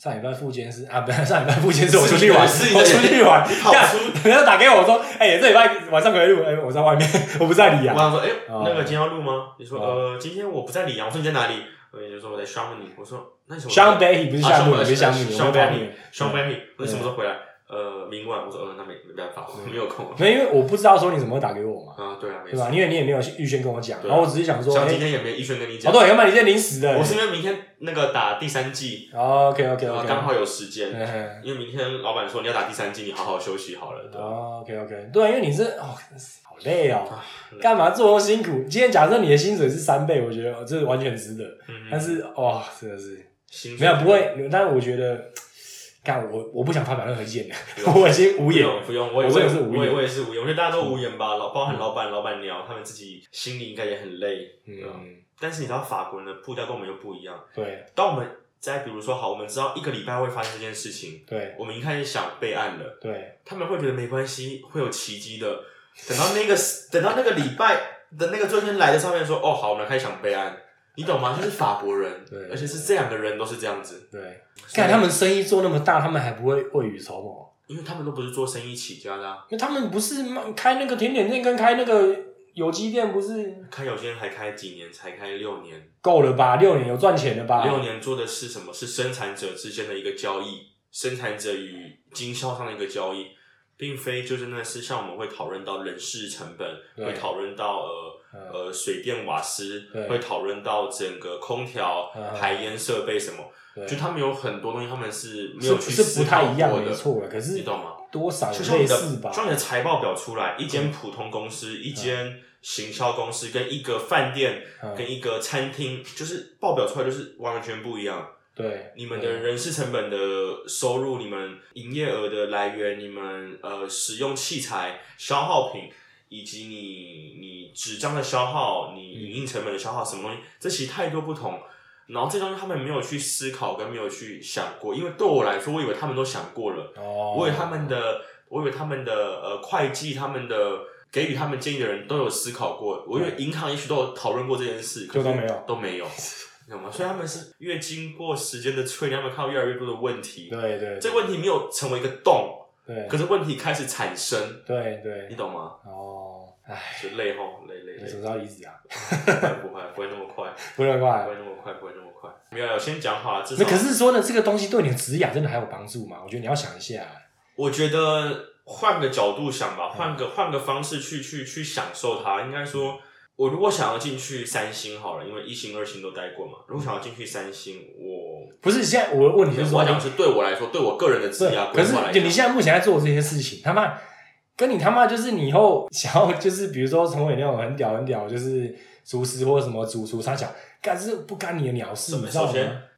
S1: 上礼拜复监是 <laughs> 啊，不是上礼拜复监是我出去玩，
S2: 是
S1: 我出去玩，
S2: 你跑出
S1: 干人家打给我说，哎、这礼拜晚上可以录，哎、我在外面，<laughs> 我不在里阳。
S2: 我想说，哎、
S1: 哦。
S2: 那个今天要录吗？你说，
S1: 哦。
S2: 呃，今天我不在里阳，我说你在哪里？我就说我在 Chamonix，我说那你什么时候？
S1: 香北不是项目，
S2: 啊
S1: 不是项目，我
S2: 香
S1: 们跑你
S2: 北香北，我说什么时候回来？呃，明晚。我说，呃，那没没办法，我没有空。
S1: 没，因为我不知道说你怎么会打给我嘛，
S2: 啊，对啊，
S1: 对吧？。因为你也没有预先跟我讲，然后我只是想说，哎、
S2: 像今天也没预先跟你
S1: 哦
S2: 讲，
S1: 对，要不然你今天临时的，
S2: 我是因为明天那个打第三季
S1: ，，OK OK OK，
S2: 刚好有时间。
S1: 嗯
S2: 因为明天老板说你要打第三季，你好好休息好了。对
S1: OK OK，对，因为你是哦，好累哦，干嘛做那么辛苦？今天假设你的薪水是三倍，我觉得哦这完全值得。
S2: 嗯
S1: 但是哇、真的是没有不会，但是我觉得，干我我不想发表任何意见的 <laughs> 我已经无
S2: 不
S1: 言。
S2: 用不用，我也
S1: 我
S2: 我也
S1: 是无言
S2: 我也是无言，我觉得大家都无言吧，老包含老板、老板娘，他们自己心里应该也很累。
S1: 嗯，
S2: 但是你知道法国人的步调跟我们又不一样。
S1: 对
S2: 当我们在比如说好，我们知道一个礼拜会发生这件事情，
S1: 对
S2: 我们一开始想备案了，
S1: 对，
S2: 他们会觉得没关系，会有奇迹的。等到那个 <laughs> 等到那个礼拜的那个周天来的上面说，哦好，我们开始想备案，你懂吗？就是法国人，
S1: 对
S2: 而且是这两个人都是这样子，
S1: 对，看他们生意做那么大，他们还不会未雨绸缪。
S2: 因为他们都不是做生意起家的、啊，
S1: 因为他们不是卖开那个甜点店跟开那个有机店，不是
S2: 开有些人还开几年，才开六年，
S1: 够了吧？六年有赚钱了吧？
S2: 六年做的是什么？是生产者之间的一个交易，生产者与经销商的一个交易，并非就真的是像我们会讨论到人事成本，
S1: 对
S2: 会讨论到呃
S1: 嗯
S2: 呃水电瓦斯，会讨论到整个空调
S1: 嗯、
S2: 排烟设备什么，就他们有很多东西，他们是没有去思
S1: 不太一样，
S2: 考过的，
S1: 没错了。可是
S2: 你懂吗？
S1: 多少有
S2: 就像你的，
S1: 类似吧
S2: 就？像你的财报表出来，一间普通公司、一间行销公司跟一个饭店、
S1: 嗯
S2: 跟一个餐厅，就是报表出来就是完全不一样。
S1: 对，
S2: 你们的人事成本的收入，你们营业额的来源，你们呃使用器材、消耗品，以及你你纸张的消耗，你影印成本的消耗，什么东西，这其实太多不同。然后这东西他们没有去思考，跟没有去想过，因为对我来说，我以为他们都想过了。
S1: 哦，
S2: 我以为他们的，我以为他们的呃会计，他们的给予他们建议的人都有思考过，我以为银行也许都有讨论过这件事，可
S1: 就是都没有
S2: 都没有，<laughs> 你懂吗？所以他们是越经过时间的淬炼，他们看到越来越多的问题，
S1: 对对，
S2: 这个问题没有成为一个洞，
S1: 对
S2: 可是问题开始产生，
S1: 对对
S2: 你懂吗？
S1: 哦，唉，
S2: 就累吼，累累累
S1: 你什，么时候离职啊？
S2: 不会不会不会那么快，
S1: 不。
S2: 会那么快，不会那么快。没有，我先讲好了，至
S1: 那可是说呢，这个东西对你的职养真的还有帮助吗？我觉得你要想一下。
S2: 我觉得换个角度想吧，换个换个方式去去去享受它。应该说，我如果想要进去三星好了，因为一星、二星都待过嘛。如果想要进去三星，我
S1: 不是现在我的问题是说
S2: 我，讲是对我来说，对我个人的职
S1: 对
S2: 业，规
S1: 可是
S2: 划来讲，
S1: 你现在目前在做这些事情，他妈跟你他妈就是你以后想要就是比如说成为那种很屌很屌，就是厨师或者什么主厨，他想干是不干你的鸟事，你知道吗？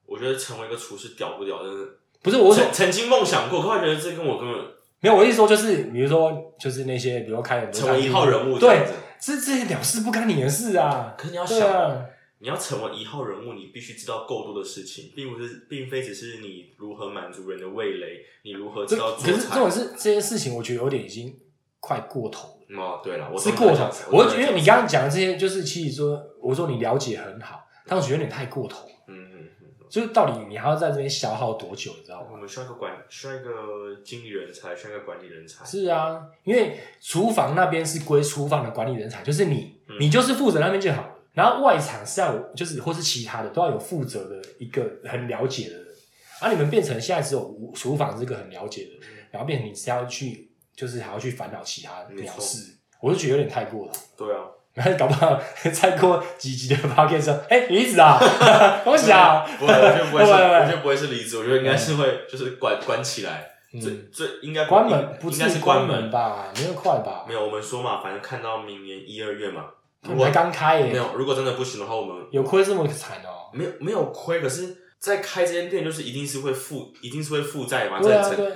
S2: 我觉得成为一个厨师屌不屌，真的。
S1: 不是我说
S2: 曾曾经梦想过，可我觉得这跟我根本
S1: 没有，我意思说就是比如说就是那些比如说开很多
S2: 成为一号人物
S1: 对。这这些鸟事不干你的事啊。
S2: 可是你要
S1: 对
S2: 想你要成为一号人物，你必须知道够多的事情，并不是，并非只是你如何满足人的味蕾，你如何知道
S1: 可是这。种是这些事情，我觉得有点已经快过头了。
S2: 嗯哦，对了，我
S1: 是过头我觉得你刚刚讲的这些，就是其实说，我说你了解很好，但我觉得有点太过头。
S2: 嗯嗯嗯，
S1: 就是到底你还要在这边消耗多久，你知道吗？
S2: 我们需要一个管，需要一个经理人才，需要一个管理人才。
S1: 是啊，因为厨房那边是归厨房的管理人才，就是你，
S2: 嗯
S1: 你就是负责那边就好了。然后外场是要有，就是或是其他的都要有负责的一个很了解的人。而、你们变成现在只有厨厨房这个很了解的人，然后变成你是要去，就是还要去烦恼其他鸟事，我就觉得有点太过了。
S2: 对啊，<laughs>
S1: 然后搞不好 <laughs> 再过几集的 p o d c a s 哎、离职啊，<laughs> 恭喜啊！
S2: 不会，我觉得不会是，
S1: 会不会
S2: 我觉得不会是离职，我觉得应该是会，就是关关起来，
S1: 嗯
S2: 最最应该
S1: 关门不
S2: 应该是
S1: 关
S2: 门
S1: 门。吧？没有快吧
S2: 没？有，我们说嘛，反正看到明年一二月嘛。我
S1: 才
S2: 果
S1: 刚开耶、
S2: 没有，如果真的不行的话，我们
S1: 有亏这么惨哦、
S2: 没有没有亏，可是，在开这间店就是一定是会负，一定是会负债嘛，这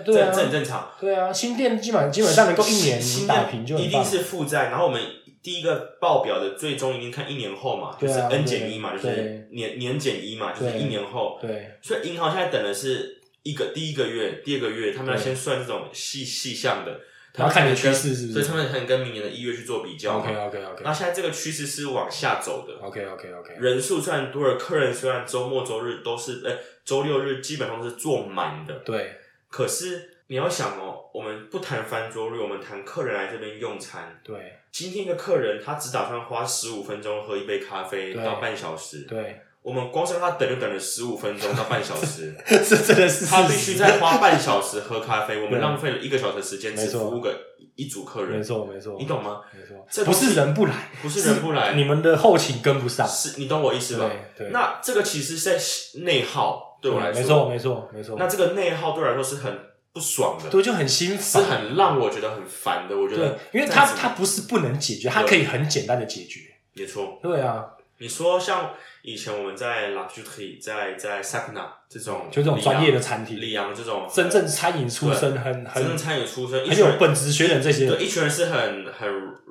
S2: 这这很正常。
S1: 对啊，新店基本上基本上能够一年
S2: 新
S1: 打平就
S2: 一定是负债，然后我们第一个报表的最终一定看一年后嘛，就是 N 减一嘛，就是年年减一嘛，就是一年后。
S1: 对
S2: 所以银行现在等的是一个第一个月、第二个月，他们要先算这种细细项的，他
S1: 然后看你的趋势是不是
S2: 所以他们才能跟明年的一月去做比较嘛。
S1: ，OK OK OK
S2: 那现在这个趋势是往下走的
S1: ，OK OK OK，
S2: 人数虽然多了，客人虽然周末周日都是，呃，周六日基本上是坐满的，
S1: 对。
S2: 可是你要想哦，我们不谈翻桌率，我们谈客人来这边用餐。
S1: 对。
S2: 今天一个客人他只打算花十五分钟喝一杯咖啡到半小时，
S1: 对，
S2: 我们光是让他等就等了十五分钟到半小时，<laughs>
S1: 这真的是
S2: 他必须再花半小时喝咖啡，我们浪费了一个小时的时间只服务个一组客人。
S1: 没
S2: 人，
S1: 错没错，
S2: 你懂吗？
S1: 没错，
S2: 这
S1: 不是人不来，
S2: 不是人不来，
S1: 你们的后勤跟不上，
S2: 是你懂我意思吧？
S1: 对对，
S2: 那这个其实是在内耗，对我来说，
S1: 没错没错没错，
S2: 那这个内耗对我来说是很不爽的，
S1: 对就很心
S2: 是，很让我觉得很烦的。我觉
S1: 对
S2: 得，
S1: 因为它
S2: 这样子
S1: 它不是不能解决，它可以很简单的解决，
S2: 没错。
S1: 对啊，
S2: 你说像以前我们在 La p u t e 在在 Sakna 这种，
S1: 就这种专业的餐厅
S2: 里昂这种
S1: 真正餐饮出身很
S2: 真正餐饮出身，一
S1: 很有本职学人这些
S2: 对，一群人是很很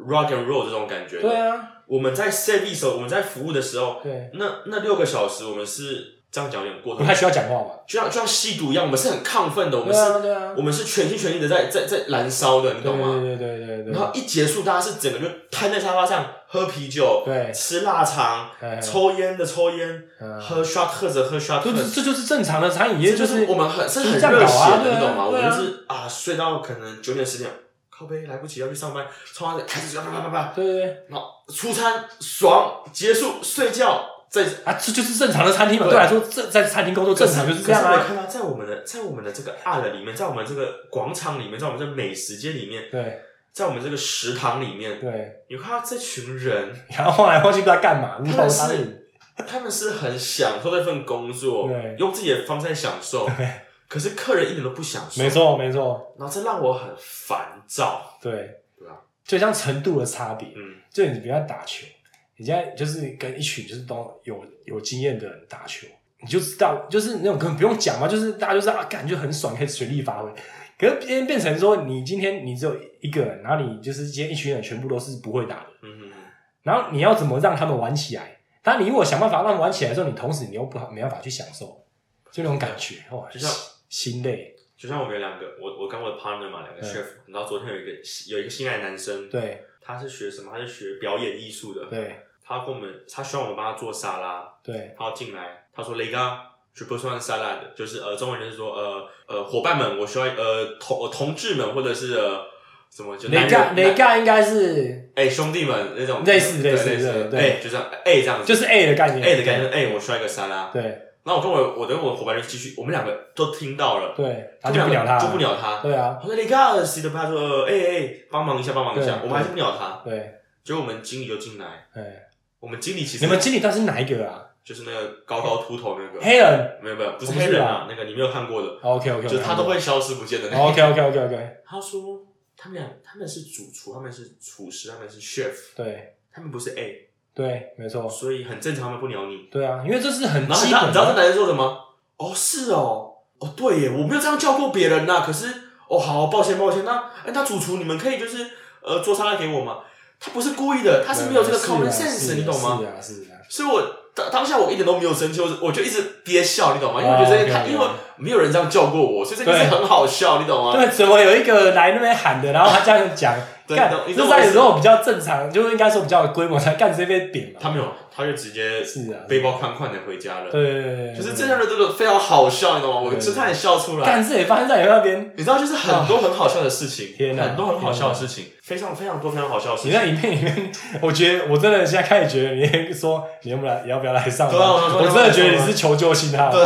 S2: rock and roll 这种感觉。
S1: 对啊，
S2: 我们在 service 的时候，我们在服务的时候，
S1: 对
S2: 那那六个小时我们是这样讲有点过头，
S1: 不太需要讲话嘛。
S2: 就像就像吸毒一样，我们是很亢奋的，我们是，
S1: 对啊，对啊，
S2: 我们是全心全意的在在在燃烧的，你懂吗？
S1: 对对对对对
S2: 然后一结束，大家是整个就瘫在沙发上喝啤酒，
S1: 对，
S2: 吃腊肠，
S1: 哎
S2: 抽烟的抽烟，
S1: 嗯。
S2: 喝 shot 喝着喝 shot，
S1: 这就是这就是正常的餐饮业，
S2: 这
S1: 就是
S2: 我们很是
S1: 就是这样
S2: 很热血的，
S1: 搞啊对啊
S2: 你懂吗？我
S1: 对啊。
S2: 们是啊，睡到可能九点十点，靠背来不及要去上班，冲到开始啪啪啪啪，
S1: 对对对。
S2: 然后出餐爽结束睡觉再。
S1: 啊，这就是正常的餐厅嘛。
S2: 对
S1: 来说，这在餐厅工作正常就是这样啊。
S2: 可是我看到在我们的在我们的这个案里面，在我们这个广场里面，在我们这个美食街里面，
S1: 对
S2: 在我们这个食堂里面，
S1: 对，
S2: 你看到这群人，
S1: 然后晃来晃去不知道干嘛，无头苍蝇。
S2: 他们是很享受这份工作
S1: 对，
S2: 用自己的方式在享受，可是客人一点都不享受，
S1: 没。错没错，
S2: 然后这让我很烦躁，
S1: 对
S2: 对啊，
S1: 就像程度的差别。
S2: 嗯，
S1: 就你比方打球，你现在就是跟一群就是都有有经验的人打球，你就知道，就是那种根本不用讲嘛，就是大家就是啊，感觉很爽，可以全力发挥。可是变变成说，你今天你只有一个人，然后你就是今天一群人全部都是不会打的，
S2: 嗯嗯嗯，
S1: 然后你要怎么让他们玩起来？但你如果想办法让他们玩起来的时候，你同时你又不好没办法去享受，就那种感觉，哇，
S2: 就像
S1: 心累，
S2: 就像我们有两个，我我跟我的 partner 嘛，两个
S1: 对
S2: chef，然后昨天有一个有一个新来的男生，
S1: 对
S2: 他是学什么？他是学表演艺术的，
S1: 对
S2: 他跟我们，他希望我们帮他做沙拉，
S1: 对。
S2: 他要进来，他说雷嘎。je b e s o i salad，就是呃，中文就是说呃呃，伙伴们，我需要呃同呃同志们或者是呃什么就男
S1: 雷盖
S2: 人
S1: 雷盖应该是
S2: 哎、兄弟们那种。
S1: 类似
S2: 对
S1: 类似
S2: 类似哎、就这样哎、这样子，
S1: 就是 A 的概念。
S2: A 的概念，哎、我需要一个沙拉。
S1: 对。
S2: 然后我跟我我跟我伙伴就继续，我们两个都听到了，
S1: 对，他就不鸟他，
S2: 就不鸟他。
S1: 对啊，
S2: 我说你看，谁的他说，哎、哎、帮忙一下，帮忙一下，我们还是不鸟他。
S1: 对，
S2: 结果我们经理就进来，
S1: 哎，
S2: 我们经理其实
S1: 你们经理到底是哪一个啊？
S2: 就是那个高高秃头那个，
S1: 黑人
S2: 没有没有，不是黑人啊，那个你没有看过的
S1: ，？OK OK，
S2: 就是他都会消失不见的那个。
S1: OK OK OK OK，
S2: 他说他们俩他们是主厨，他们是厨师，他们是 chef，
S1: 对
S2: 他们不是 A，
S1: 对，没错，
S2: 所以很正常，他们不鸟你。
S1: 对啊，因为这是很基本
S2: 知道你知道这，男人说什么？哦，是哦，哦对耶，我没有这样叫过别人呐。可是哦，好，抱歉抱歉。那哎，那主厨你们可以就是呃做沙拉给我吗？他不是故意的，他是没有这个 common sense，
S1: 啊
S2: 你懂吗？
S1: 是啊是啊，
S2: 所以我当当下我一点都没有生气，我我就一直憋笑，你懂吗？因为我觉得这件太，
S1: 哦，OK，OK
S2: 因为没有人这样叫过我，所以这件事
S1: 对
S2: 很好笑，你懂吗？
S1: 对，怎么有一个来那边喊的，然后他这样讲，
S2: 对
S1: 干
S2: 你懂你，
S1: 这
S2: 懂我意思
S1: 在有时候比较正常，就是应该说比较有规模才干这边点嘛。
S2: 他没有，他就直接
S1: 是啊，
S2: 背包宽宽的回家了。
S1: 对对对对，
S2: 就是这样的真的非常好笑，你知道吗？我
S1: 对
S2: 就差点笑出来。
S1: 干这也发生在你那边。
S2: 你知道，就是很多很好笑的事情，
S1: 天哪
S2: 很多很好笑的事情，非常非常多非常好笑的事情。
S1: 你在影片里面，我觉得我真的现在开始觉得，你说你要不来，你要不要来上班？
S2: 我
S1: 真的觉得你是求救信号。<laughs>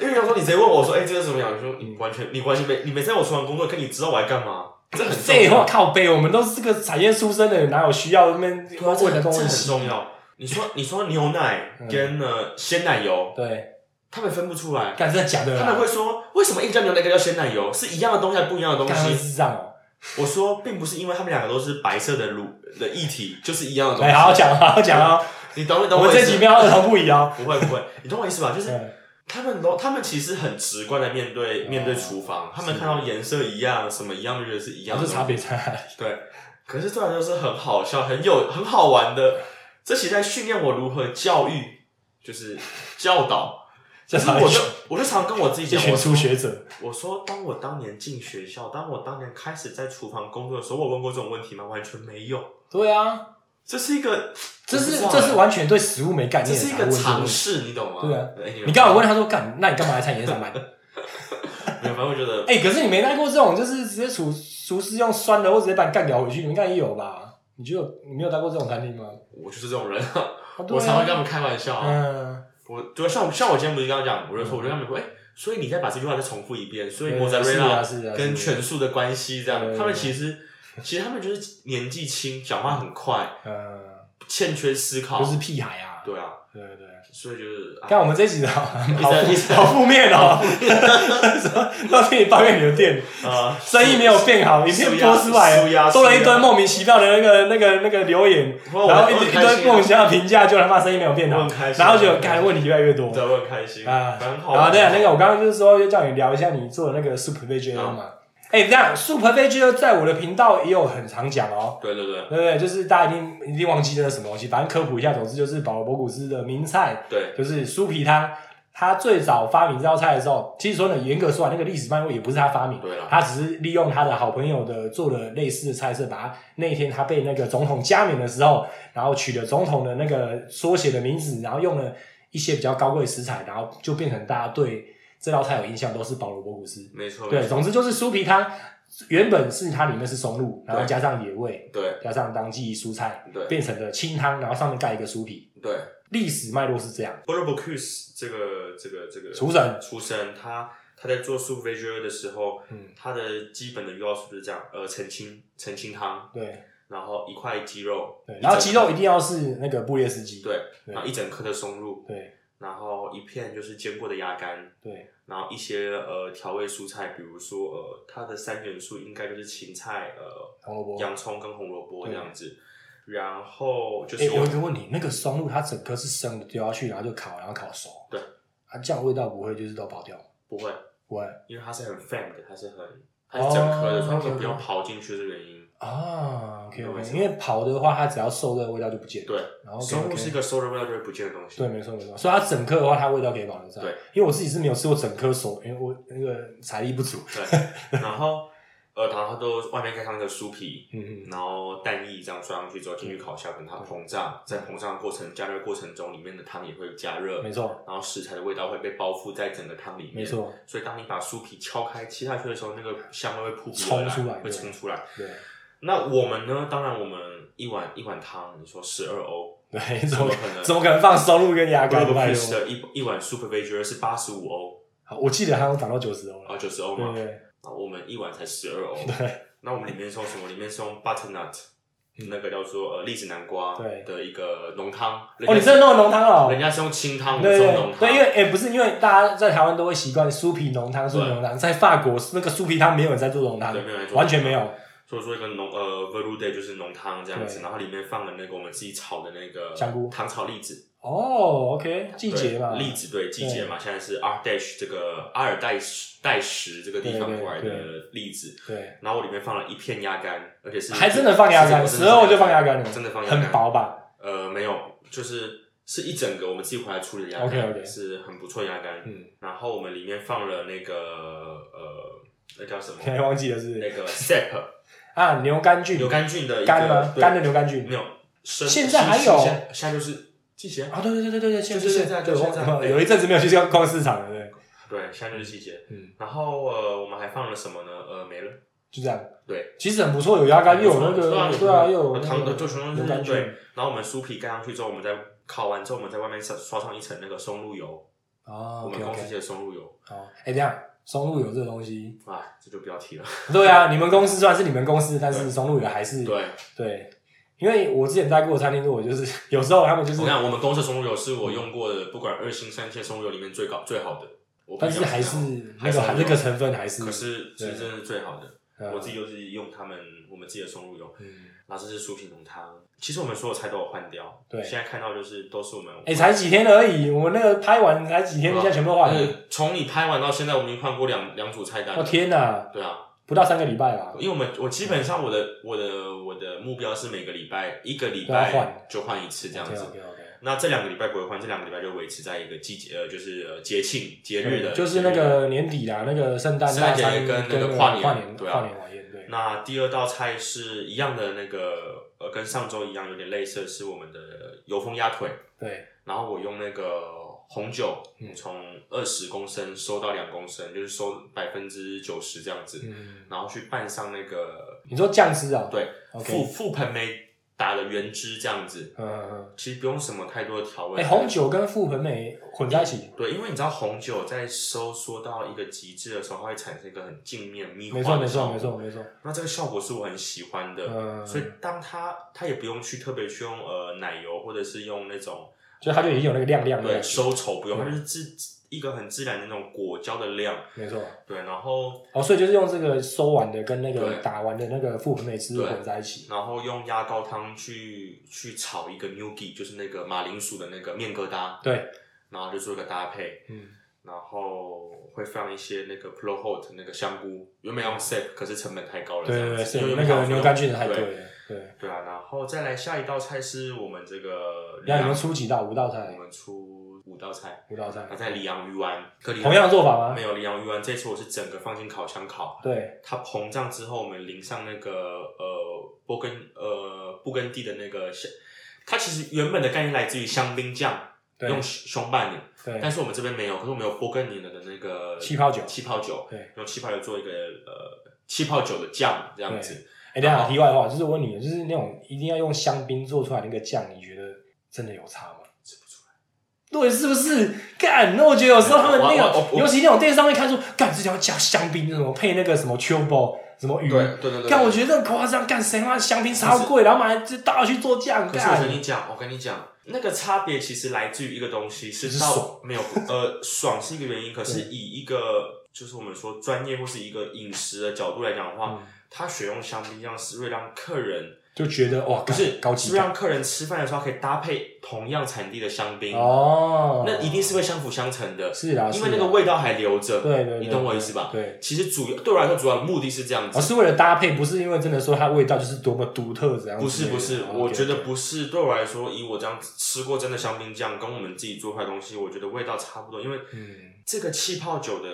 S2: 因为有时候你直接问我说：“哎、这个怎么样？”你说你完全你完全没你没在我厨房工作，可你知道我在干嘛？这
S1: 废话
S2: 要，
S1: 靠背，我们都是这个产业出身的人，哪有需要那边
S2: 对啊，这很？重要。你说你说牛奶跟呃鲜奶油，
S1: 对，
S2: 他们分不出来，
S1: 干真的假？
S2: 他们会说为什么一个叫牛奶，一个叫鲜奶油，是一样的东西不一样的东西？
S1: 是这样哦。
S2: 我说并不是因为他们两个都是白色的乳的液体，就是一样的东
S1: 来，
S2: 西。
S1: 好好讲，好好讲哦。<laughs>
S2: 你懂你懂我意思
S1: 几秒儿童不宜哦。
S2: 不会不会，你懂我意思吧？就是
S1: 对
S2: 他们都，他们其实很直观的面对面对厨房，他们看到颜色一样，什么一样，就觉得是一样的。
S1: 这差别在哪里？
S2: 对，可是这然就是很好笑，很有很好玩的。这其实在训练我如何教育，就是教导。<laughs>
S1: 这
S2: 可是我就我就常跟我自己讲，我说
S1: 初学者，
S2: 我说，当我当年进学校，当我当年开始在厨房工作的时候，我问过这种问题吗？完全没有。
S1: 对啊，
S2: 这是一个，
S1: 这是这是完全对食物没概念这
S2: 是一个尝。试，你懂吗？
S1: 对啊
S2: 哎
S1: 你刚好问他说干，那你干嘛来餐饮业上班？<laughs>
S2: 没有，反正我觉得
S1: 哎、可是你没带过这种，就是直接厨厨师用酸的，或直接把你干掉回去，你们应该也有吧？你就有你没有待过这种餐厅吗？
S2: 我就是这种人，我常会跟他
S1: 啊，
S2: 们开玩笑啊。
S1: 嗯，
S2: 我就像像我今天不是刚刚讲，我就说，我就跟他们说，哎、所以你再把这句话再重复一遍，所以莫扎瑞拉跟全素的关系这样，他们其实其实他们就是年纪轻，讲话很快，
S1: 呃，
S2: 欠缺思考，
S1: 就是屁孩啊，
S2: 对啊，
S1: 对对。对。
S2: 所以就是啊。
S1: 看我们这一集的好好负面哦，都听你抱怨你的店。
S2: 啊，
S1: 生意没有变好，影片
S2: 舒压
S1: 播出来
S2: 舒压
S1: 多了一堆莫名其妙的那个那个那个留言，然后一堆莫名其妙的评价，就他妈生意没有变好。然后就
S2: 我很开心。
S1: 干问题越来越多。
S2: 对，我很开心。
S1: 啊。
S2: 很好玩。
S1: 然后对啊，那个我刚刚就是说，要叫你聊一下你做的那个 Super VGA 嘛。哎，这样 Super VGA 在我的频道也有很常讲哦。
S2: 对对对
S1: 对不对？就是大家一定一定忘记那是什么东西，反正科普一下。总之就是保罗博古斯的名菜，
S2: 对，
S1: 就是酥皮汤。他最早发明这道菜的时候，其实说呢，严格说来，那个历史脉络也不是他发明，
S2: 对了，
S1: 他只是利用他的好朋友的做了类似的菜色，把他那一天他被那个总统加冕的时候，然后取了总统的那个缩写的名字，然后用了一些比较高贵的食材，然后就变成大家对这道菜有印象都是保罗博古斯。
S2: 没错，
S1: 对，总之就是酥皮汤，原本是它里面是松露，然后加上野味，
S2: 对。
S1: 加上当季蔬菜，
S2: 对。
S1: 变成了清汤，然后上面盖一个酥皮。
S2: 对。
S1: 历史脉络是这样
S2: ，b o r b o c u s 这个这个这个
S1: 厨神。
S2: 厨神他他在做 soup v e g e 的时候，
S1: 嗯，
S2: 他的基本的要素就是这样，呃，澄清澄清汤，
S1: 对。
S2: 然后一块鸡肉，
S1: 对，然后鸡肉一定要是那个布列斯鸡，
S2: 对，
S1: 对。
S2: 然后一整颗的松露，
S1: 对
S2: 然后一片就是煎过的鸭肝，
S1: 对
S2: 然后一些呃调味蔬菜，比如说呃它的三元素应该就是芹菜、呃
S1: 红萝卜。
S2: 洋葱跟红萝卜这样子，然后就
S1: 哎、
S2: 是我
S1: 有一个问题，那个松露它整颗是生的丢下去，然后就烤，然后烤熟。
S2: 对，
S1: 它，这样味道不会就是都跑掉？
S2: 不会，
S1: 不会
S2: 因为它是很 fam 的，它是很它是整颗的，
S1: 哦
S2: 所以它
S1: OK，OK
S2: 不要刨进去的原因。
S1: 啊，OK
S2: 有
S1: OK，
S2: 为什么
S1: 因为跑的话，它只要受热，味道就不见了。
S2: 对，
S1: 然后
S2: 松露是一个受热味道就会不见的东西。
S1: 对，没错没错，所以它整颗的话，它味道可以保留在。
S2: 对，
S1: 因为我自己是没有吃过整颗熟，因为我那个财力不足。
S2: 对，<laughs> 然后呃，然后它都外面盖上那个酥皮，
S1: 嗯嗯，
S2: 然后蛋液这样刷上去之后进去烤箱，等它膨胀，在膨胀的过程加热过程中，里面的汤也会加热，
S1: 没错
S2: 然后食材的味道会被包覆在整个汤里面。
S1: 没，错，
S2: 所以当你把酥皮敲开切下去的时候，那个香味会扑鼻
S1: 冲
S2: 而来会
S1: 出来对
S2: 冲出来。
S1: 对
S2: 那我们呢？当然，我们一碗一碗汤，你说十二欧，
S1: 对，怎么
S2: 可能
S1: 怎么可能放松露跟牙
S2: g
S1: 膏拜
S2: l
S1: 托
S2: 的一一碗 Super Veg 是八十五欧，
S1: 好，我记得它有涨到九十欧了。
S2: 啊，九十欧嘛。
S1: 对对
S2: 啊，我们一碗才十二欧。
S1: 对
S2: 那我们里面是用什么？里面是用 butternut，那个叫做呃栗子南瓜
S1: 对
S2: 的一个浓汤。
S1: 哦，你真的弄浓汤哦？
S2: 人家是用清汤，我们是用浓汤。
S1: 对，因为哎、不是因为大家在台湾都会习惯酥皮浓汤、酥皮浓汤，在法国那个酥皮汤没有人在做浓汤
S2: 对，没有人做
S1: 完全没有。
S2: 所以说一个浓呃 velouté 就是浓汤这样子，然后里面放了那个我们自己炒的那个
S1: 香菇。
S2: 糖炒栗子，
S1: 哦，OK，季节嘛，
S2: 栗子对季节嘛，现在是阿尔代什这个阿尔代什代什这个地方过来的栗子，
S1: 对，
S2: 然后我里面放了一片鸭肝，而且是
S1: 还真的放鸭肝，
S2: 是真的
S1: 十二我就放鸭肝了，
S2: 真的放鸭肝，
S1: 很薄吧？
S2: 呃，没有，就是是一整个我们自己回来处理的鸭肝
S1: OK，OK。
S2: 是很不错的鸭肝。
S1: 嗯，
S2: 然后我们里面放了那个呃，那叫什么？<laughs>
S1: 忘记了是
S2: 那个 sep
S1: 啊，牛肝菌，
S2: 牛肝菌的一个
S1: 肝吗？
S2: 对
S1: 肝的牛肝菌
S2: 没有，生
S1: 现在还有
S2: 现在现在就是季节，
S1: 啊，对对对对对对，
S2: 就是现在
S1: 对，
S2: 就现在
S1: 我
S2: 对
S1: 有一阵子没有去逛逛市场了，对，
S2: 对，现在就是季节。
S1: 嗯，
S2: 然后呃，我们还放了什么呢？呃，没了。
S1: 就这样。
S2: 对，
S1: 其实很不错，有鸭肝，又有那
S2: 对啊
S1: 个，对啊，又有那
S2: 糖的就全都
S1: 牛肝
S2: 是对
S1: 菌。。
S2: 然后我们酥皮盖上去之后，我们再烤完之后，我们在外面刷刷上一层那个松露油，
S1: 哦，OK
S2: 我们公司
S1: OK，
S2: 写的松露油。
S1: 哦，哎，等一下，松露油这个东西，
S2: 啊，这就不要提了。
S1: 对啊，你们公司虽然是你们公司，但是松露油还是
S2: 对，
S1: 对，因为我之前待过的餐厅，我就是 <laughs> 有时候他们就是
S2: 你看我们公司松露油是我用过的，不管二星、三线松露油里面最高最好的。
S1: 但是还是那
S2: 还是
S1: 那个成分还是，
S2: 可是其实真的是最好的。
S1: 嗯
S2: 我自己就是用他们我们自己的松露油，
S1: 嗯，
S2: 然后这是酥皮浓汤。其实我们所有菜都有换掉，
S1: 对
S2: 现在看到就是都是我们
S1: 哎，才几天而已，我们那个拍完才几天，现在全部都换了，
S2: 呃从你拍完到现在，我们已经换过两两组菜单
S1: 我
S2: 了。
S1: 天哪，
S2: 对啊，
S1: 不到三个礼拜吧？
S2: 因为我们我基本上我的我的我的目标是每个礼拜一个礼
S1: 拜换
S2: 拜就换一次这样子。那这两个礼拜不会换，这两个礼拜就维持在一个季节呃，就是呃节庆节日的，
S1: 就是那个年底啦，那个圣诞
S2: 圣诞节跟那个跨年
S1: 跨年跨年晚宴，对，
S2: 那第二道菜是一样的那个呃，跟上周一样有点类似，是我们的油封鸭腿。
S1: 对，
S2: 然后我用那个红酒
S1: 嗯，
S2: 从二十公升收到两公升，就是收百分之九十这样子，
S1: 嗯，
S2: 然后去拌上那个
S1: 你说酱汁啊？
S2: 对覆覆盆梅打了原汁这样子，
S1: 嗯嗯嗯，
S2: 其实不用什么太多的调味。
S1: 哎，红酒跟覆盆梅混在一起，
S2: 对，因为你知道红酒在收缩到一个极致的时候，它会产生一个很镜面迷
S1: 没错没错
S2: 幻的效果。
S1: 没错没错，
S2: 那这个效果是我很喜欢的，
S1: 嗯
S2: 所以当它它也不用去特别去用呃奶油，或者是用那种
S1: 就它就已经有那个亮亮的
S2: 对，收稠，不用，它就是自一个很自然的那种果胶的量，
S1: 没错。
S2: 对，然后
S1: 哦，所以就是用这个收完的跟那个打完的那个覆盆梅汁混在一起。
S2: 然后用鸭高汤去去炒一个 gnocchi，就是那个马铃薯的那个面疙瘩，
S1: 对，
S2: 然后就做一个搭配，
S1: 嗯，
S2: 然后会放一些那个 pro hot 那个香菇，原本要用 sep，可是成本太高了，
S1: 对对那个牛肝菌的太贵
S2: 对
S1: 了。对，
S2: 对。啊，然后再来下一道菜是我们这个
S1: 那你们出几道？五道菜。
S2: 我。们出五道菜，
S1: 五道菜。
S2: 它，在里昂鱼丸，可里
S1: 同样的做法吗？
S2: 没？有里昂鱼丸，这次我是整个放进烤箱烤，
S1: 对，
S2: 它膨胀之后，我们淋上那个呃波根呃布根地的那个香，它其实原本的概念来自于香槟酱，用熊伴牛，
S1: 对。
S2: 但，是我们这边没有，可是我们有波根尼的那个
S1: 气泡酒。
S2: 气泡酒，
S1: 对，
S2: 用气泡酒做一个呃气泡酒的酱这样子。
S1: 哎，等一下题外话，就是我问你，就是那种一定要用香槟做出来那个酱，你觉得真的有差吗？对，是不是？干，那我觉得有时候他们那
S2: 我我
S1: 个，尤其那种电视上面看出，干这条要加香槟，什么配那个什么 Cubo 什么鱼，
S2: 对对对对。
S1: 干，我觉得很夸张，干谁妈香槟超贵，然后买来就倒下去做酱，
S2: 可是我跟，你讲，我跟你讲，那个差别其实来自于一个东西，是
S1: 爽
S2: 没有呃爽是一个原因，可是以一个就是我们说专业或是一个饮食的角度来讲的话，
S1: 嗯
S2: 它选用香槟酱是为了让客人
S1: 就觉得哇，
S2: 不是
S1: 干高级
S2: 是让客人吃饭的时候可以搭配同样产地的香槟，
S1: 哦，
S2: 那一定是会相辅相成的，
S1: 是啊，
S2: 因为那个味道还留着。
S1: 对对，
S2: 你懂我意思吧？
S1: 对。
S2: 其实主要对我来说，主要的目的是这样子
S1: 哦，。是为了搭配，不是因为真的说它味道就是多么独特这样子。
S2: 不是不是，
S1: 哦
S2: 我觉得不是。对我来说，以我这样吃过真的香槟酱，跟我们自己做出来东西，我觉得味道差不多。因为
S1: 嗯，
S2: 这个气泡酒的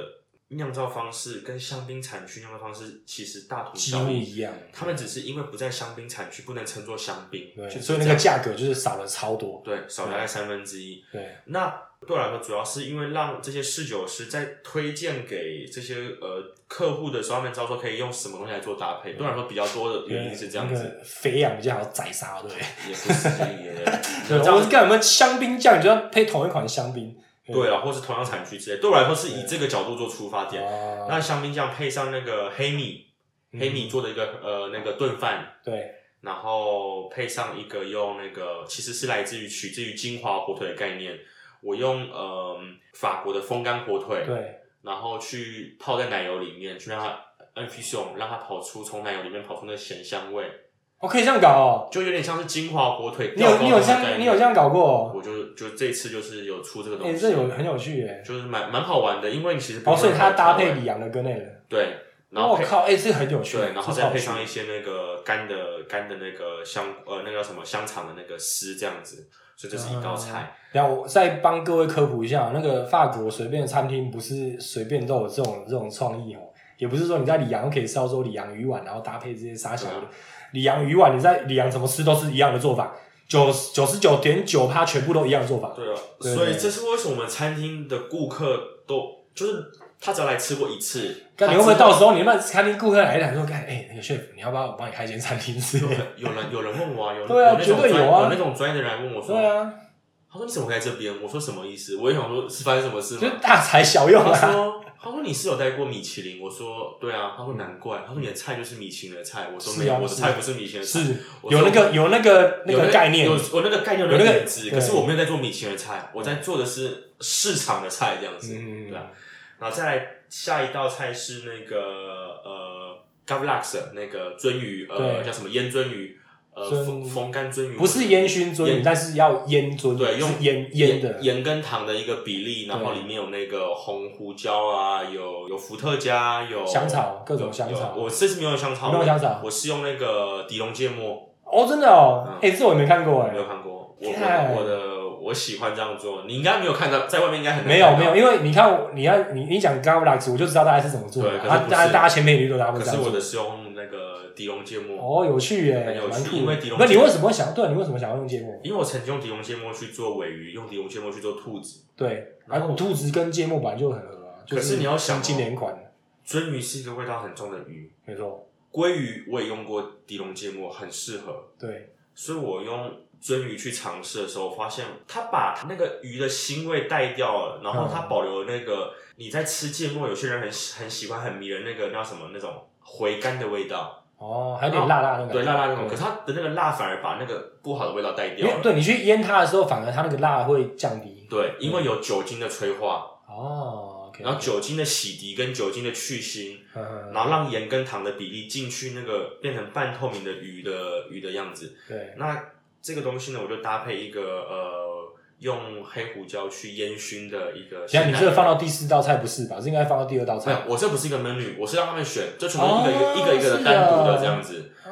S2: 酿造方式跟香槟产区酿造方式其实大同
S1: 几
S2: 小异。
S1: 一样。
S2: 他们只是因为不在香槟产区，不能称作香槟，
S1: 对，
S2: 就是
S1: 所以那个价格就是少了超多。
S2: 对少大概三分之一。
S1: 对，
S2: 那对我来说，主要是因为让这些侍酒师在推荐给这些呃客户的时候，他们知道说可以用什么东西来做搭配。对我来说，比较多的原因是这样子，
S1: 那个肥羊比较好宰杀，对不对？
S2: 也不是也 <laughs>
S1: 对，
S2: 这样
S1: 我是干什么香槟酱，你就要配同一款香槟。
S2: 对啊，或是同样产区之类。对我来说是以这个角度做出发点。
S1: 哦，
S2: 那香槟酱配上那个黑米，
S1: 嗯。
S2: 黑米做的一个呃那个炖饭，
S1: 对，
S2: 然后配上一个用那个其实是来自于取自于金华火腿的概念，我用呃法国的风干火腿，
S1: 对，
S2: 然后去泡在奶油里面，去让它 infusion 让它跑出从奶油里面跑出那咸香味，
S1: 我可以这样搞哦。
S2: 就有点像是金华火腿
S1: 你有你有这样你有这样搞过哦？
S2: 我就就这次就是有出这个东
S1: 哎，
S2: 西，
S1: 这有很有趣耶。
S2: 就是蛮蛮好玩的，因为你其实不
S1: 哦，所以它搭配
S2: 里
S1: 里昂的跟那个。
S2: 对，然后配
S1: 我靠，哎，这个很有趣。
S2: 对，然后再配上一些那个干的干的那个香呃那个叫什么香肠的那个丝这样子，所以这是一道菜。
S1: 然后我再帮各位科普一下，那个法国随便的餐厅不是随便都有这种这种创意哦，也不是说你在里昂可以吃到说里昂鱼丸，然后搭配这些沙小里昂鱼丸，你在里昂怎么吃都是一样的做法，九九十九点九趴全部都一样的做法。
S2: 对啊，所以这是为什么我们餐厅的顾客都就是他只要来吃过一次，
S1: 看
S2: 他知
S1: 你会不会到时候你们餐厅顾客来讲说，看，哎、那个 chef，你要不要我帮你开一间餐厅之类的？<laughs>
S2: 有人有人问我啊，有
S1: 对啊绝对有啊
S2: 有那种专业的人来问我说，
S1: 对啊，
S2: 他说你怎么会在这边？我说什么意思？我也想说是发生什么事
S1: 就是？大材小用
S2: 他
S1: 啊。
S2: 说。他说你是有带过米其林，我说对啊。他说难怪，他说你的菜就是米其林的菜，我说没有，
S1: 是啊
S2: 我的菜不是米其林的菜，
S1: 是有那个有那个那个概念。
S2: 有，我那个概念有
S1: 有那个
S2: 点子，可是我没有在做米其林的菜，我在做的是市场的菜这样子，
S1: 嗯
S2: 对啊。然后再来下一道菜是那个呃 gavlax 那个鳟鱼，呃叫什么腌鳟鱼，呃
S1: 鳟
S2: 风风干鳟鱼，
S1: 不是烟熏鳟鱼，但是要烟鳟鱼，
S2: 对用
S1: 是腌腌的，
S2: 盐跟糖的一个比例，然后里面有那个红胡椒啊，有有伏特加，有
S1: 香草各种香草。
S2: 我这次没有香草，
S1: 没有香草？
S2: 我是用那个狄龙芥末，
S1: 哦，真的哦？
S2: 嗯，
S1: 哎、这我也没看过哎
S2: 没，有看过。我
S1: 看
S2: 我我的我喜欢这样做，你应该没有看到，在外面应该很难
S1: 没有没有，因为你看，你要你你讲 g a v l a x 我就知道大家是怎么做的。
S2: 对，可是
S1: 他大家大家前面一律都大家会
S2: 可是我。的是用那个迪龙芥末，
S1: 哦，有趣耶，
S2: 很有趣
S1: 酷。
S2: 因为迪龙
S1: 那你为什么会想？对，你为什么想要用芥末？
S2: 因为我曾经用迪龙芥末去做尾鱼，用迪龙芥末去做兔子。
S1: 对，
S2: 然后
S1: 兔子跟芥末本来就很合啊。就
S2: 可是你要想哦
S1: 今年款，
S2: 鳟鱼是一个味道很重的鱼，
S1: 没错，
S2: 鲑鱼我也用过迪龙芥末，很适合。
S1: 对，
S2: 所以我用鳟鱼去尝试的时候，发现它把那个鱼的腥味带掉了，然后它保留了那个你在吃芥末，有些人很喜很喜欢很迷人那个叫什么那种回甘的味道，
S1: 哦，还有点辣辣那种感觉，
S2: 对辣辣那种。可是它的那个辣反而把那个不好的味道带掉了。
S1: 因为对你去腌它的时候，反而它那个辣会降低。
S2: 对，因为有酒精的催化，
S1: 哦，OK，
S2: 然后酒精的洗涤跟酒精的去腥，
S1: 嗯，
S2: 然后让盐跟糖的比例进去，那个变成半透明的鱼的鱼的样子。
S1: 对，
S2: 那这个东西呢，我就搭配一个呃，用黑胡椒去烟熏的一个
S1: 现在
S2: 鲜奶油。
S1: 你这个放到第四道菜不是吧？是应该放到第二道
S2: 没有
S1: 菜。，
S2: 我这不是一个 menu，我是让他们选，就全部一个一个、
S1: 哦
S2: 一个一个的单独的
S1: 啊
S2: 这样子，
S1: 啊，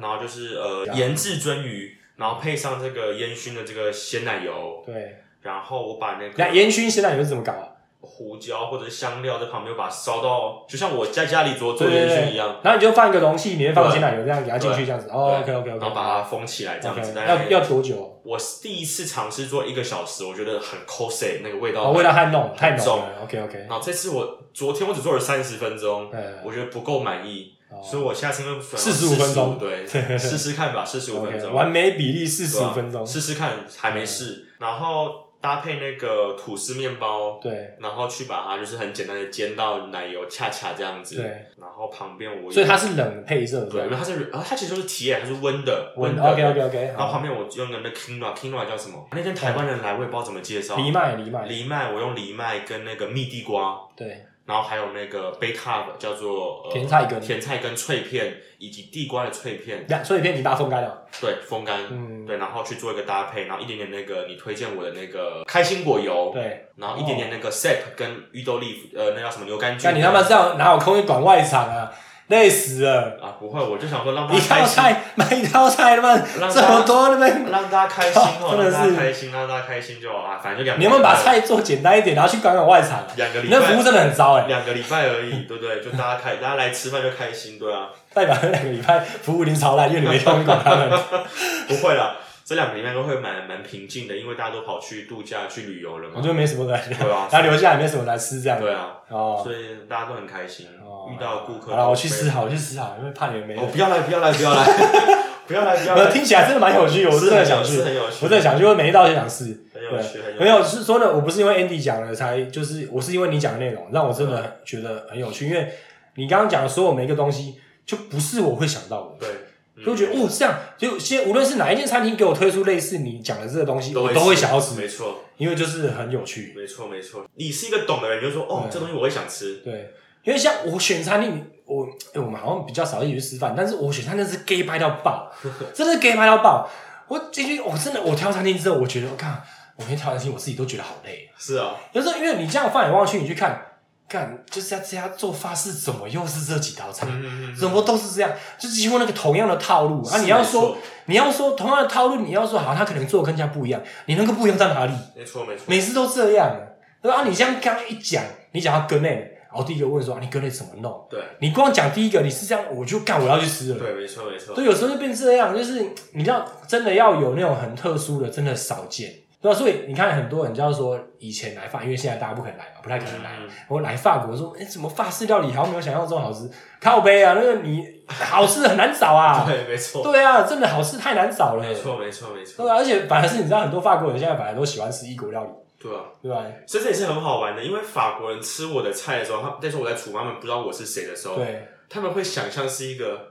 S2: 然后就是呃盐制鳟鱼，然后配上这个烟熏的这个鲜奶油，
S1: 对，
S2: 然后我把那个
S1: 那
S2: 个
S1: 烟熏鲜奶油是怎么搞啊？
S2: 胡椒或者香料在旁边，我把它烧到就像我在家里做做烟熏一样，，
S1: 然后你就放一个容器，里面放
S2: 对
S1: 鲜奶油，这样给它进去，
S2: 对
S1: 这样子。哦，OK OK OK，
S2: 然后把它封起来这样子。
S1: 要要多久？
S2: 我第一次尝试做一个小时，我觉得很 cosy，那个味道
S1: 哦，味道太浓太浓
S2: 重
S1: 了。OK OK，
S2: 然后这次我昨天我只做了三十分钟，
S1: 嗯
S2: 我觉得不够满意，
S1: 哦
S2: 所以我下次又
S1: 四十五分钟
S2: 对，<laughs> 试试看吧，四十五分钟，
S1: 完美比例四十五分钟。
S2: 试试看，还没试。然后搭配那个吐司面包，
S1: 对。
S2: 然后去把它就是很简单的煎到奶油恰恰这样子，
S1: 对，
S2: 然后旁边我
S1: 所以它是冷配色，
S2: 对，它是啊，它其实就是铁，它是温的，
S1: 温
S2: 的。
S1: OK OK OK，
S2: 然后旁边我用的那 quinoa，quinoa 叫什么？那天台湾人来，我也不知道怎么介绍。
S1: 藜麦藜麦，
S2: 藜麦，我用藜麦跟那个蜜地瓜，
S1: 对
S2: 然后还有那个贝塔叫做、呃、
S1: 甜菜根
S2: 甜菜根脆片，以及地瓜的脆片，
S1: 两所以片你把它风干了。
S2: 对，风干，
S1: 嗯
S2: 对，然后去做一个搭配，然后一点点那个你推荐我的那个开心果油，
S1: 对，
S2: 然后一点点那个 sap 跟芋豆粒，呃，那叫什么牛肝菌？
S1: 那你他妈这样哪有空去管外场啊？累死了！
S2: 啊，不会，我就想说让大
S1: 一
S2: 家开
S1: 菜买一道菜他妈
S2: 让
S1: 这么多那边，
S2: 让大家开心哦，
S1: 真的
S2: 让大
S1: 是
S2: 家开心，让大家开心就好啊，反正就两个
S1: 你有没有把菜做简单一点，然后去管管外场啊？
S2: 两个礼拜，
S1: 你那服务真的很糟哎，
S2: 两个礼拜而已，对不对？就大家开，大家来吃饭就开心，对啊，<laughs>
S1: 代表那两个礼拜服务已经超烂，因为你没空去管他们。<laughs>
S2: 不会啦，这两个礼拜都会蛮蛮平静的，因为大家都跑去度假、去旅游了嘛
S1: 我觉，得没什么人，
S2: 对啊，<laughs>
S1: 然后留下来没什么来吃这样。
S2: 对啊，
S1: 哦，
S2: 所以大家都很开心，
S1: 哦
S2: 遇到顾客。
S1: 好了，我去思。考，我去思考，因为怕你们没
S2: 哦，不要来，不要来，不要来，<laughs> 不要来，不要
S1: 呃，
S2: 来。
S1: 听起来真的蛮有趣，我真的想去
S2: 是，很有趣，
S1: 我真的想去，因为每一道都想试。
S2: 很有趣，很有趣。
S1: 没有，是说的，我不是因为 Andy 讲了才，就是我是因为你讲的内容让我真的很觉得很有趣，因为你刚刚讲的所有每一个东西，就不是我会想到的，
S2: 对，嗯
S1: 就会觉得哦这样，就先无论是哪一间餐厅给我推出类似你讲的这个东西，我都会想要吃，
S2: 没错，
S1: 因为就是很有趣。
S2: 没错，没错。你是一个懂的人，你就说哦，这东西我会想吃。
S1: 对，因为像我选餐厅，我、欸、我们好像比较少一起去吃饭，但是我选餐厅是 gay 拍到爆，真的是 gay 拍到爆。我进去，我真的我挑餐厅之后，我觉得我看我每天挑餐厅，我自己都觉得好累。
S2: 是啊，
S1: 有时候因为你这样放眼望去，你去看，看就是要这家做法是怎么又是这几道菜，
S2: 嗯
S1: 怎么都是这样，就几乎那个同样的套路啊。你要说你要说同样的套路，你要说好，他可能做的跟人家不一样，你那个不一样在哪里？
S2: 没错，没错。
S1: 每次都这样，对吧？啊你这样刚刚一讲，你讲到跟类，然后第一个问说、啊你跟类怎么弄？
S2: 对，
S1: 你光讲第一个，你是这样，我就干，我要去吃了。
S2: 对，没错，没错。
S1: 所以有时候就变这样，就是你知道，真的要有那种很特殊的，真的少见，对啊？所以你看，很多人就要说以前来法，因为现在大家不可能来嘛，不太可能来。
S2: 嗯
S1: 我来法国说，哎、怎么法式料理好像没有想象中好吃？靠背啊，那个你好吃很难找啊。<laughs>
S2: 对，没错，
S1: 对啊，真的好吃太难找了。
S2: 没错，没错，没错
S1: 对
S2: 错。
S1: 啊，而且反而是你知道，很多法国人现在本来都喜欢吃异国料理，
S2: 对啊，
S1: 对吧？
S2: 所以这也是很好玩的，因为法国人吃我的菜的时候，他那时候我在厨房，他们不知道我是谁的时候，
S1: 对，
S2: 他们会想象是一个，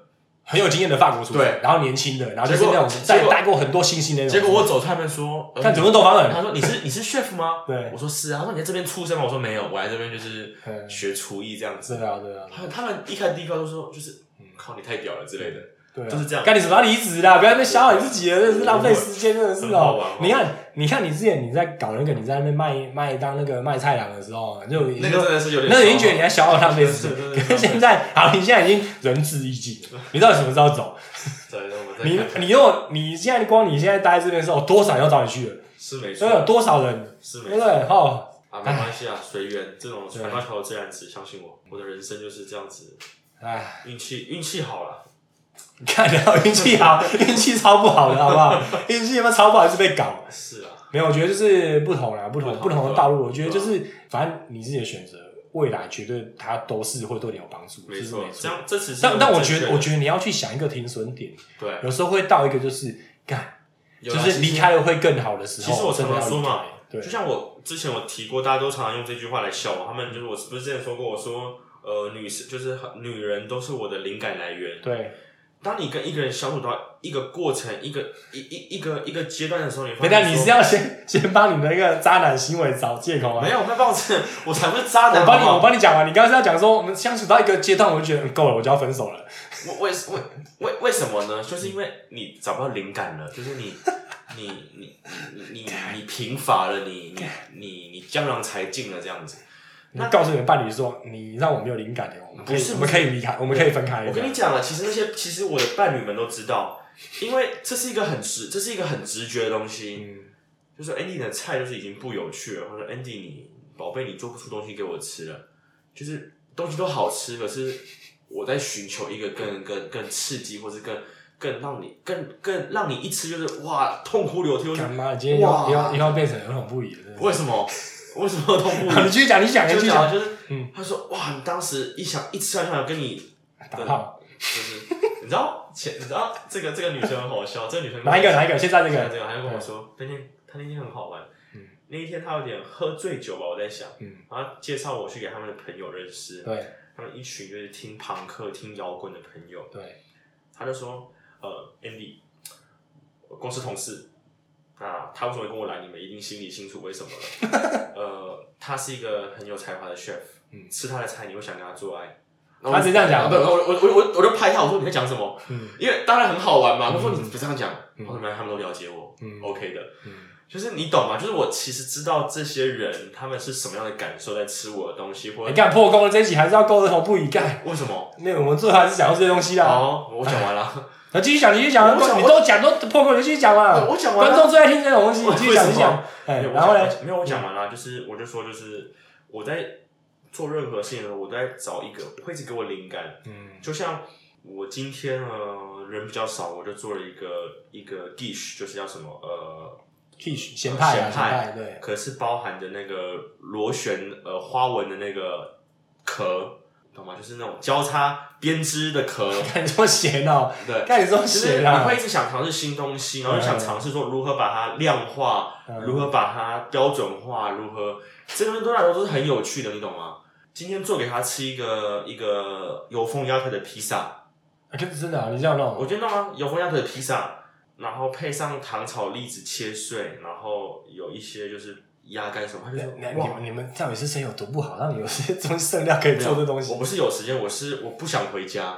S1: 很有经验的法国厨师，
S2: 对
S1: 然后年轻的，然后就是那种带带过很多星星的那种。
S2: 结果我走出来，他们说，呃
S1: 看怎么东方人，
S2: 他说你是 <laughs> 你是 chef 吗？
S1: 对
S2: 我说是啊。他说你在这边出生吗？我说没有，我来这边就是
S1: 嗯
S2: 学厨艺这样子。
S1: 对啊，对啊，
S2: 他们他们一开始第一句话都说就是，嗯，靠你太屌了之类的。
S1: 对啊，
S2: 就是这样
S1: 干你什么要离职啦？不要在那边消耗你自己了，真的是浪费时间，真的是哦。你看，你看你之前你在搞那个，你在那边卖卖当那个卖菜郎的时候，就已经
S2: 那个真的是有点，
S1: 那已经觉得你在消耗浪费时间。<laughs> 可是现在，好，你现在已经仁至义尽了，你到底什么时候走？你你又你现在光你现在待在这边的时候，多少人要找你去了？
S2: 是没
S1: 所以有
S2: 错，
S1: 多少人？
S2: 是没错
S1: 对？哦，
S2: 啊，没关系啊，随缘，这种船到桥头自然直，相信我，我的人生就是这样子，
S1: 哎，
S2: 运气运气好了，
S1: 你看到运气好，<laughs> 运气超不好的，好不好？运气他妈超不好，还是被搞。
S2: 是啊，
S1: 没有，我觉得就是不同啦，不同
S2: 不同
S1: 的道路。我觉得就是，反正你自己的选择，未来绝对它都是会对你有帮助，
S2: 没错
S1: 没，
S2: 这样这只是
S1: 但但我觉得，我觉得你要去想一个停损点，
S2: 对，
S1: 有时候会到一个就是干，就是离开了会更好的时候。
S2: 其实我常常说嘛，
S1: 对
S2: 就像我之前我提过，大家都常常用这句话来笑我。他们就是我不是之前说过，我说呃，女生就是很女人都是我的灵感来源。
S1: 对。
S2: 当你跟一个人相处到一个过程、一个一一一个一个阶段的时候，你发现
S1: 你是要先 <laughs> 先帮你的一个渣男行为找借口吗？
S2: 没有，我没有帮我，<laughs> 我才不是渣男。
S1: 我帮你，我帮你讲完。你刚刚是要讲说，我们相处到一个阶段，我就觉得嗯够了，我就要分手了。
S2: 为为为为为什么呢？就是因为你找不到灵感了，就是你 <laughs> 你你你你你贫乏了，你你你你江郎才尽了这样子。
S1: 你告诉你的伴侣说，你让我没有灵感的，我们可以
S2: 不是，
S1: 我们可以离开，我们可以分开。
S2: 我跟你讲了，其实那些其实我的伴侣们都知道，因为这是一个很直，这是一个很直觉的东西。
S1: 嗯，
S2: 就是 Andy 的菜就是已经不有趣了，或者 Andy 你宝贝你做不出东西给我吃了，就是东西都好吃，可是我在寻求一个更更更刺激，或是更更让你更更让你一吃就是哇痛哭流涕，
S1: 干妈，今天又
S2: 哇
S1: 又又要变成儿童不宜了真的是。
S2: 为什么为什么痛哭
S1: 好，你
S2: 流
S1: 继续讲，你讲，你
S2: 涕？
S1: 继续讲。
S2: 就讲就是，
S1: 嗯
S2: 他说哇，你当时一想一吃下去，想跟你
S1: 打炮，
S2: 就是你知道前你知道这个这个女生很好笑，这个女生
S1: 哪一个？哪一个？现在这个。
S2: 这个这个，他就跟我说，那天他那天很好玩，
S1: 嗯
S2: 那一天他有点喝醉酒吧，我在想，
S1: 嗯，
S2: 然后介绍我去给他们的朋友认识，
S1: 对
S2: 他们一群就是听朋克、听摇滚的朋友，
S1: 对，
S2: 他就说，呃，Andy，我公司同事，啊，他为什么会跟我来？你们一定心里清楚为什么了。<laughs> 呃，他是一个很有才华的 chef，
S1: 嗯
S2: 吃他的菜你会想跟他做爱。
S1: 他是这样讲
S2: 对，我我我我我就拍他，我说你在讲什么？
S1: 嗯
S2: 因为当然很好玩嘛。
S1: 嗯
S2: 他说你不这样讲，
S1: 嗯
S2: 我说没有，他们都了解我
S1: 嗯
S2: ，OK 的。
S1: 嗯，
S2: 就是你懂吗？就是我其实知道这些人他们是什么样的感受在吃我的东西，或
S1: 你
S2: 者
S1: 看破功了，这一集还是要勾着头不宜干。
S2: 为什么？
S1: 没有，我们最后还是讲到这些东西啦。
S2: 哦，我讲完了，<laughs>
S1: 那继续讲，继续讲，
S2: 我讲
S1: 你都讲都破功，你就继续讲嘛。
S2: 我讲完了。
S1: 观众最爱听这种东西，你继续讲，继续讲。哎，然后呢？？
S2: 没有，我讲完了，就是我就说，就是我在做任何事情的时候，我都在找一个会一直给我灵感。
S1: 嗯
S2: 就像我今天呃人比较少，我就做了一个一个 dish，就是叫什么呃，
S1: 咸派啊，咸
S2: 咸派
S1: 派，对，
S2: 可是包含的那个螺旋呃花纹的那个壳，懂吗？就是那种交叉编织的壳，<laughs>
S1: 看你说咸哦，
S2: 对。
S1: 看你说
S2: 就是
S1: 咸啊
S2: 你会一，直想尝试新东西，然后就想尝试说如何把它量化，
S1: 嗯。
S2: 如何把它标准化，如何这个东西对我来说都是很有趣的，你懂吗？今天做给他吃一个一个油封鸭腿的披萨，
S1: 啊可是真的啊，你这样弄，
S2: 我觉得弄啊油封鸭腿的披萨，然后配上糖炒栗子切碎，然后有一些就是鸭肝什么，他就说
S1: 你们你们到底是谁有多不好，让你有些东西剩料可以做这东西
S2: 我？不是有时间，我是我不想回家，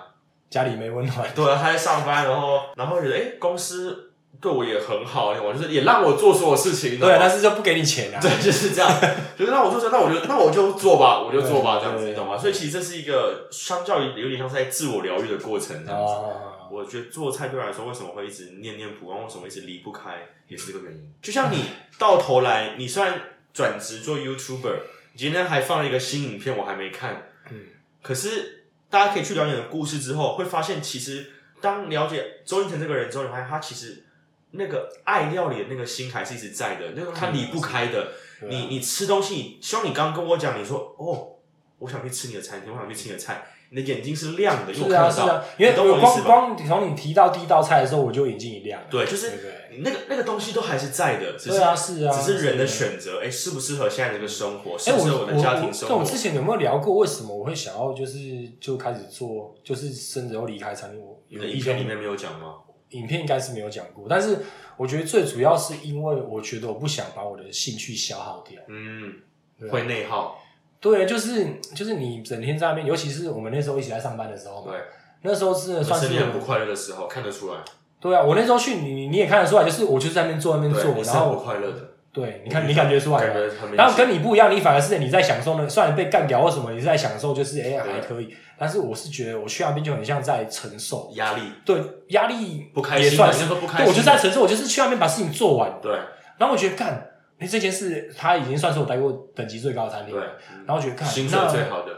S1: 家里没温暖，
S2: 对啊，他在上班，然后然后觉得哎、诶公司对我也很好，我就是也让我做所有事情，
S1: 对，但是就不给你钱啊。
S2: 对，就是这样，就是让我做这，那我就那我就做吧，我就做吧，
S1: 对
S2: 这样子，
S1: 对
S2: 你懂吗？所以其实这是一个相较于有点像是在自我疗愈的过程，这样子。
S1: 哦，
S2: 我觉得做菜对我来说，为什么会一直念念不忘，为什么一直离不开，也是这个原因。就像你 <laughs> 到头来，你虽然转职做 YouTuber，你今天还放了一个新影片，我还没看，
S1: 嗯，
S2: 可是大家可以去了解你的故事之后，会发现其实当了解周英成这个人之后，你发现他其实那个爱料理的那个心还是一直在的，那个他离不开的。你你吃东西，希望你刚刚跟我讲，你说哦，我想去吃你的餐厅，我想去吃你的菜，你的眼睛是亮的，因为我
S1: 是啊
S2: 到。
S1: 啊，因为
S2: 我？
S1: 光光从你提到第一道菜的时候，我就眼睛一亮。
S2: 对，就是那个那个东西都还是在的，只是
S1: 对啊是啊
S2: 只是人的选择，哎，适不适合现在这个生活，适不适合我的家庭生活
S1: 跟我之？前有没有聊过，为什么我会想要就是就开始做，就是甚至要离开餐厅？我
S2: 影片里面没有讲吗？
S1: 影片应该是没有讲过，但是我觉得最主要是因为我觉得我不想把我的兴趣消耗掉。
S2: 嗯，
S1: 啊
S2: 会内耗，
S1: 对，就是就是你整天在那边，尤其是我们那时候一起在上班的时候嘛，
S2: 对，
S1: 那时候真的算是
S2: 很不快乐的时候，看得出来，
S1: 对啊，我那时候去你你也看得出来，就是我就是在那边坐那边
S2: 对，
S1: 做，
S2: 你是很不
S1: 然后
S2: 快乐的，
S1: 对，你看你感觉出来吗？
S2: 感觉很明显。
S1: 然后跟你不一样，你反而是你在享受呢，虽然被干掉或什么，你是在享受，就是哎、还可以，但是我是觉得我去那边就很像在承受，
S2: 压力
S1: 对压力
S2: 不开心，
S1: 也算是
S2: 说不开
S1: 对，
S2: 心对，
S1: 我就是在承受，我就是去那边把事情做完，
S2: 对
S1: 然后我觉得干，你这件事它已经算是我待过等级最高的餐厅
S2: 对
S1: 了，，然后我觉得看
S2: 薪水
S1: 那
S2: 最好的，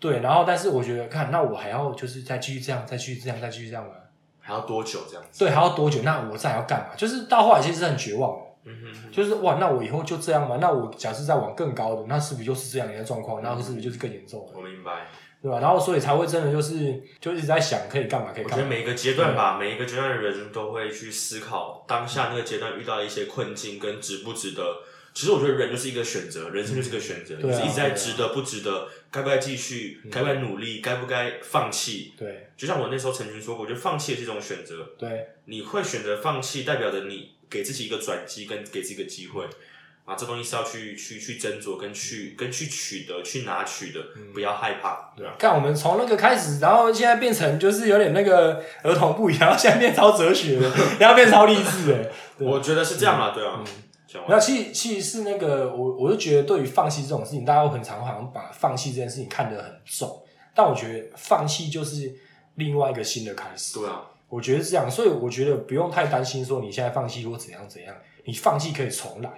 S1: 对，然后但是我觉得看，那我还要就是再继续这样，再继续这样，再继续这样吗？
S2: 还要多久这样子？
S1: 对，还要多久？那我再要干嘛？就是到后来其实是很绝望的。
S2: 嗯哼，
S1: 就是哇，那我以后就这样吗？那我假设再往更高的，那是不是就是这样的状况？那是不是就是更严重了，
S2: 我明白。
S1: 对吧？然后所以才会真的就是就一直在想可以干嘛，可以干嘛。
S2: 我觉得每一个阶段吧，每一个阶段的人都会去思考当下那个阶段遇到的一些困境跟值不值得。其实我觉得人就是一个选择，人生就是个选择，就是一直在值得不值得，该不该继续，该不该努力，该不该放弃。
S1: 对
S2: 就像我那时候曾经说过，我觉得放弃也是一种选择。
S1: 对
S2: 你会选择放弃，代表着你给自己一个转机，跟给自己一个机会。啊，这东西是要去去去斟酌，跟去跟去取得、去拿取的，不要害怕，对啊。
S1: 看我们从那个开始，然后现在变成就是有点那个儿童不一样，然后现在变超哲学了，<laughs> 然后变超励志的。
S2: 我觉得是这样啊，对啊。讲完
S1: 没有，其实其实是那个我，我就觉得对于放弃这种事情，大家都很常好像把放弃这件事情看得很重，但我觉得放弃就是另外一个新的开始。
S2: 对啊，
S1: 我觉得是这样，所以我觉得不用太担心说你现在放弃或怎样怎样，你放弃可以重来。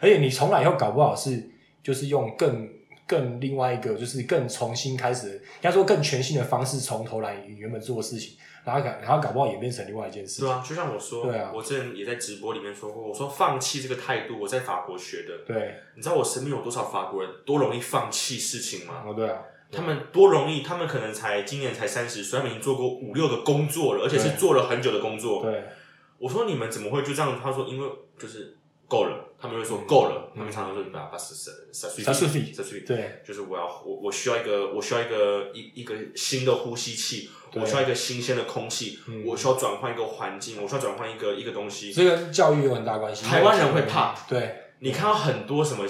S1: 而且你重来以后搞不好是就是用更更另外一个就是更重新开始，应该说更全新的方式从头来原本做的事情，然后搞然后搞不好演变成另外一件事情。
S2: 对啊，就像我说，
S1: 对啊
S2: 我之前也在直播里面说过，我说放弃这个态度，我在法国学的。
S1: 对，
S2: 你知道我身边有多少法国人多容易放弃事情吗？
S1: 哦对啊，
S2: 他们多容易，他们可能才今年才三十岁，他们已经做过五六个工作了，而且是做了很久的工作。
S1: 对，
S2: 我说你们怎么会就这样？他说因为就是够了，他们会说够了，
S1: 嗯
S2: 他们常常说把把是是是
S1: suffit
S2: 是
S1: 对，
S2: 就是我要我我需要一个我需要一个一一个新的呼吸器，
S1: 对
S2: 我需要一个新鲜的空气，
S1: 嗯
S2: 我需要转换一个环境，我需要转换一个一个东西。
S1: 这跟教育有很大关系。
S2: 台湾人会怕，
S1: 对，
S2: 你看到很多什么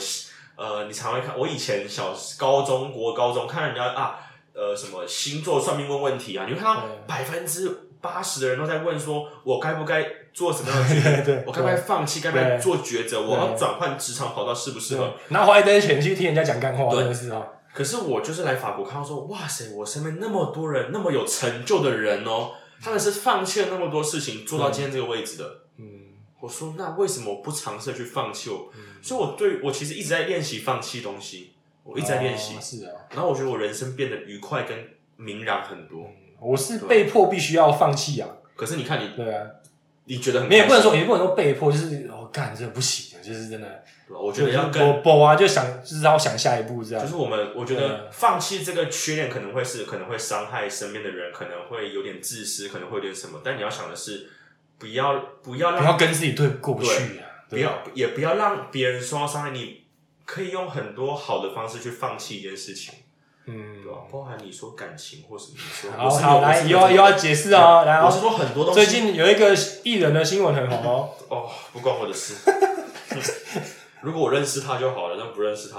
S2: 呃，你常会看我以前小高中国高中看人家啊呃什么星座算命问问题啊，你会看到百分之八十的人都在问说，我该不该做什么样的决定？<laughs> 我该不该放弃？该不该做抉择？我要转换职场跑道适不适合？
S1: 拿花一堆钱去听人家讲干话，
S2: 对
S1: 真的是啊，
S2: 可是我就是来法国看到说，哇塞，我身边那么多人，那么有成就的人哦，他们是放弃了那么多事情，做到今天这个位置的。
S1: 嗯，
S2: 我说，那为什么我不尝试去放弃我？所以，我对我其实一直在练习放弃东西，我一直在练习
S1: 哦。是啊，
S2: 然后我觉得我人生变得愉快跟明朗很多。
S1: 我是被迫必须要放弃啊，
S2: 可是你看你，
S1: 对啊，
S2: 你觉得很
S1: 你也不能说，也不能说被迫，就是我干这不行，就是真的，
S2: 对我觉得要跟
S1: 我播啊，就想就是要想下一步这样
S2: 就，是我们，我觉得放弃这个缺点可能会是可能会伤害身边的人，可能会有点自私，可能会有点什么。但你要想的是，不要不要让
S1: 不要跟自己对过不去啊，
S2: 不要也不要让别人受到伤害。你可以用很多好的方式去放弃一件事情，
S1: 嗯
S2: 对，吧？包含你说感情或什么，你说
S1: 好好来，又要又要解释哦，来哦
S2: 我是，说很多东西
S1: 最近有一个艺人的新闻很红哦，<laughs>
S2: 哦，不关我的事。<laughs> 如果我认识他就好了，但不认识他，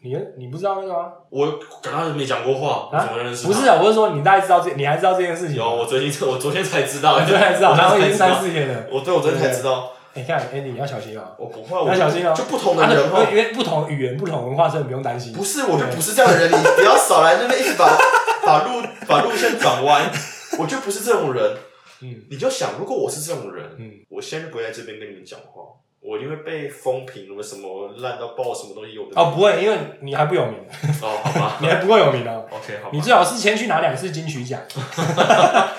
S1: 你你不知道那个吗？
S2: 我跟他没讲过话，怎么认识他？
S1: 不是啊，我是说你大概知道这，你还知道这件事情吗？
S2: 有，我最近 <laughs> 我昨天才知道，
S1: 你昨天才知道，
S2: 我
S1: 然后已经三四天了。
S2: 我对我昨天才知道，
S1: 你看，Andy 你要小心哦，
S2: 我不会，我
S1: 要小心哦。
S2: 就不同的
S1: 啊
S2: 人哦，
S1: 因为不同语言、不同文化，真的不用担心。
S2: 不是，我就不是这样的人，你不要少来这边一直把把路把路线转弯，<laughs> 我就不是这种人。
S1: 嗯。
S2: 你就想，如果我是这种人，
S1: 嗯，
S2: 我现在就不会在这边跟你们讲话，我一定会被风评，什么什么烂到爆，什么东西有的
S1: 哦，不会，因为你还不有名，
S2: 哦，好吧。<laughs>
S1: 你还不够有名哦。<laughs>
S2: OK，好吧。
S1: 你，最好是先去拿两次金曲奖，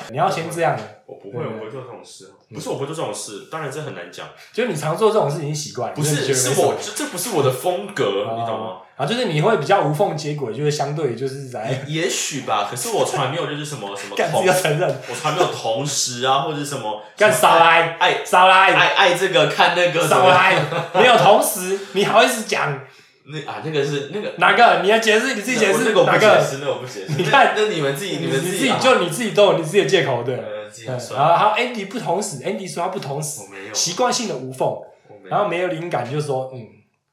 S1: 你要先这样，
S2: 我不会，我不会做这种事，不是我不会做这种事，当然这很难讲，
S1: 就是你常做这种事情习惯，
S2: 不
S1: 是
S2: 是我这这不是我的风格，你懂吗？
S1: 哦啊，就是你会比较无缝接轨，就是相对就是在
S2: 也许吧，可是我从来没有就是什么什么 <laughs>
S1: 要承认，
S2: 我从来没有同时啊，或者是什么
S1: 干
S2: 什么
S1: 少来
S2: 爱
S1: 少来
S2: 爱爱这个看那个什
S1: 少
S2: 么
S1: 来，<laughs> 没有同时，你好意思讲
S2: 那啊那个是那个
S1: 哪个？你要解释你自己解释哪个？
S2: 解释，那我不解释。
S1: 你看
S2: 那那你们自己
S1: 你
S2: 们
S1: 自己就你自己都有你自己的借口，对。然后还有 Andy 不同时，Andy 说他不同时
S2: 我，没有
S1: 习惯性的无缝，然后没有灵感就说嗯，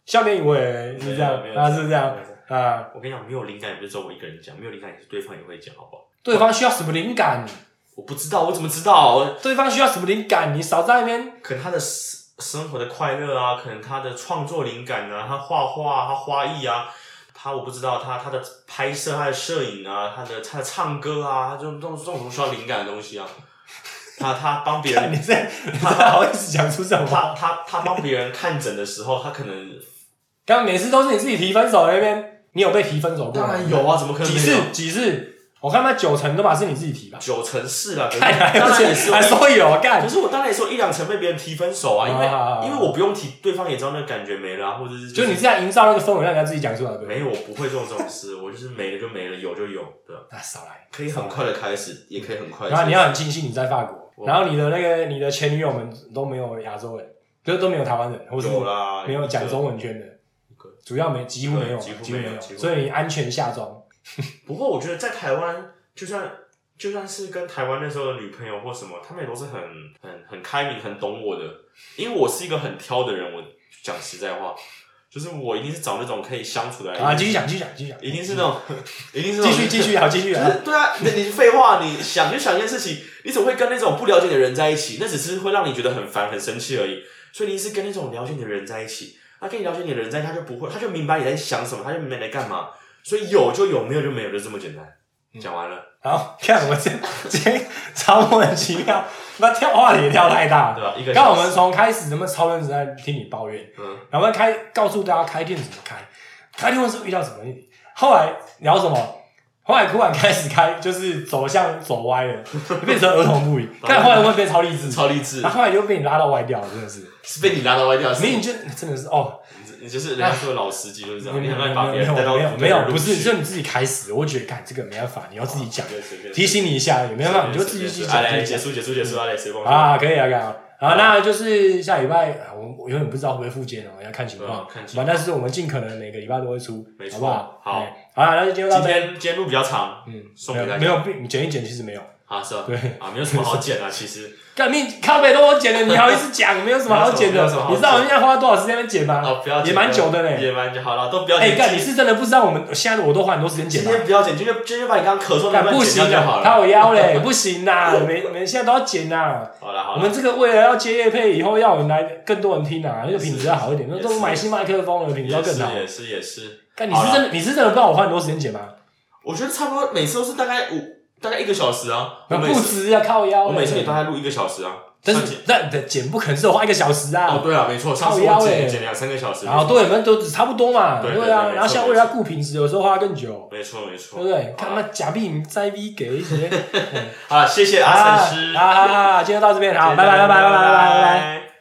S1: 下面一位是这样啊是这样。啊，
S2: 我跟你讲，没有灵感也不是只有我一个人讲，没有灵感也是对方也会讲，好不好？
S1: 对方需要什么灵感？
S2: 我不知道，我怎么知道？
S1: 对方需要什么灵感？你少在那边
S2: 可能他的生生活的快乐啊，可能他的创作灵感啊，他画画、他花艺啊，他我不知道他他的拍摄、他的摄影啊，他的他的唱歌啊，他这种这种这种需要灵感的东西啊。他他帮别人
S1: 看 <laughs> 你这，你这好意思讲出这种话？
S2: 他他他帮别人看诊的时候，他可能
S1: 刚刚每次都是你自己提分手那边，你有被提分手过吗？
S2: 当然有啊，怎么可能
S1: 几
S2: 没有
S1: 次？几次？我看他九成都嘛是你自己提吧？
S2: 九成是啦，可是
S1: 看还
S2: 当
S1: 有
S2: 然也是
S1: 还说有干
S2: 可，是我当然也是有一两成被别人提分手啊，因为、因为我不用提，对方也知道那个感觉没了、啊，或者是
S1: 就你这样营造那个氛围，让人家自己讲出来，对不对？
S2: 没有，我不会做这种事，我就是没了就没了，有就有，对吧？
S1: 那少来。
S2: 可以很快的开始，也可以很快地
S1: 然后你要很庆幸你在法国，
S2: 我
S1: 然后你的那个你的前女友们都没有亚洲人，就是都没有台湾人，或是
S2: 有啦，
S1: 没有讲中文圈的
S2: 一个，
S1: 主要没几乎没有，
S2: 对几乎
S1: 几乎没有，所以你安全下装。<laughs>
S2: 不过我觉得在台湾，就算就算是跟台湾那时候的女朋友或什么，他们也都是很很很开明、很懂我的。因为我是一个很挑的人，我讲实在话，就是我一定是找那种可以相处的人。
S1: 啊，继续讲，继续讲，继续讲，
S2: 一定是那种，<laughs> 一定是那种
S1: 继续继续，好，继续
S2: 就
S1: 啊。
S2: 是对啊，你你废话，你想就想一件事情，你怎么会跟那种不了解的人在一起？那只是会让你觉得很烦、很生气而已。所以你是跟那种了解你的人在一起，他跟你了解你的人在一起，他就不会，他就明白你在想什么，他就明白你在干嘛。所以有就有，没有就没有，就这么简单。讲完了，
S1: 好，看我这今天超莫名其妙，那跳话题也跳太大了。
S2: 对吧？一个
S1: 刚我们从开始那么超认真在听你抱怨，
S2: 嗯，
S1: 然后开告诉大家开店怎么开，开店是遇到什么问题，后来聊什么，后来突然开始开，就是走向走歪了，<laughs> 变成儿童不宜，<laughs> 看后来会变超励志，
S2: 超励志。
S1: 然，后后来就被你拉到歪掉了，真的是，
S2: 是被你拉到歪掉，是。
S1: 你你就真的是哦，
S2: 你就是人家说的老司机就是你很爱把别
S1: 没有
S2: 人带到
S1: 没有没有，
S2: 不
S1: 是
S2: 去
S1: 就你自己开始，我觉得干这个没办法，你要自己讲，提醒你一下，有没办法，你就自己去讲。
S2: 哎来
S1: 自己讲
S2: 结束结束结束啊，来谁帮
S1: 啊，可以啊，可以啊。好，那就是下礼拜，啊我我永远不知道会不会复健哦，要看情况
S2: 嗯。看情况
S1: 但是我们尽可能每个礼拜都会出，
S2: 没错
S1: 好不好？
S2: 好
S1: 哎，好了，那就
S2: 今。天今天录比较长，
S1: 嗯，
S2: 送给大家
S1: 没有没有，你剪一剪其实没有。
S2: 啊是吧？
S1: 对
S2: 啊没有什么好剪啊，其实 <laughs>
S1: 干命靠北都我剪的，你好意思讲？没有什么好剪的你知道我现在花了多少时间在剪吗？
S2: 哦不要剪
S1: 也蛮久的嘞。
S2: 也蛮久好了，都不要
S1: 哎，
S2: 剪。
S1: 干，你是真的不知道我们现在我都花很多时间剪
S2: 今？天不要剪，今天今天把你刚刚咳嗽那段剪掉就好了。
S1: 靠腰嘞，<laughs> 不行呐，每每现在都要剪呐。<laughs>
S2: 好了好了，
S1: 我们这个为了要接业配，以后要有人来更多人听啊，那个品质要好一点，那都买新麦克风了，品质要更好。
S2: 是也是也是，
S1: 干，你是真的，你是真的不知道我花很多时间剪吗？
S2: 我觉得差不多每次都是大概五大概一个小时啊。我
S1: 那
S2: 每次
S1: 不值啊，靠腰。
S2: 我每次也大概录一个小时啊。
S1: 但是但的剪不可能是我花一个小时
S2: 哦
S1: 啊。
S2: 对啊，没错，上次我
S1: 靠腰欸
S2: 剪剪两三个小时。
S1: 然后对，我们都差不多嘛，
S2: 对对
S1: 对啊。
S2: 对
S1: 然后现在为了要顾品质，有时候花更久，
S2: 没错没错，
S1: 对不对？
S2: 好
S1: 看那假币你再逼给一些。<laughs>
S2: 好了，谢谢阿
S1: 啊
S2: 晨师，
S1: 好好好，今天就到这边，好，拜拜拜拜拜拜拜拜。
S2: 拜。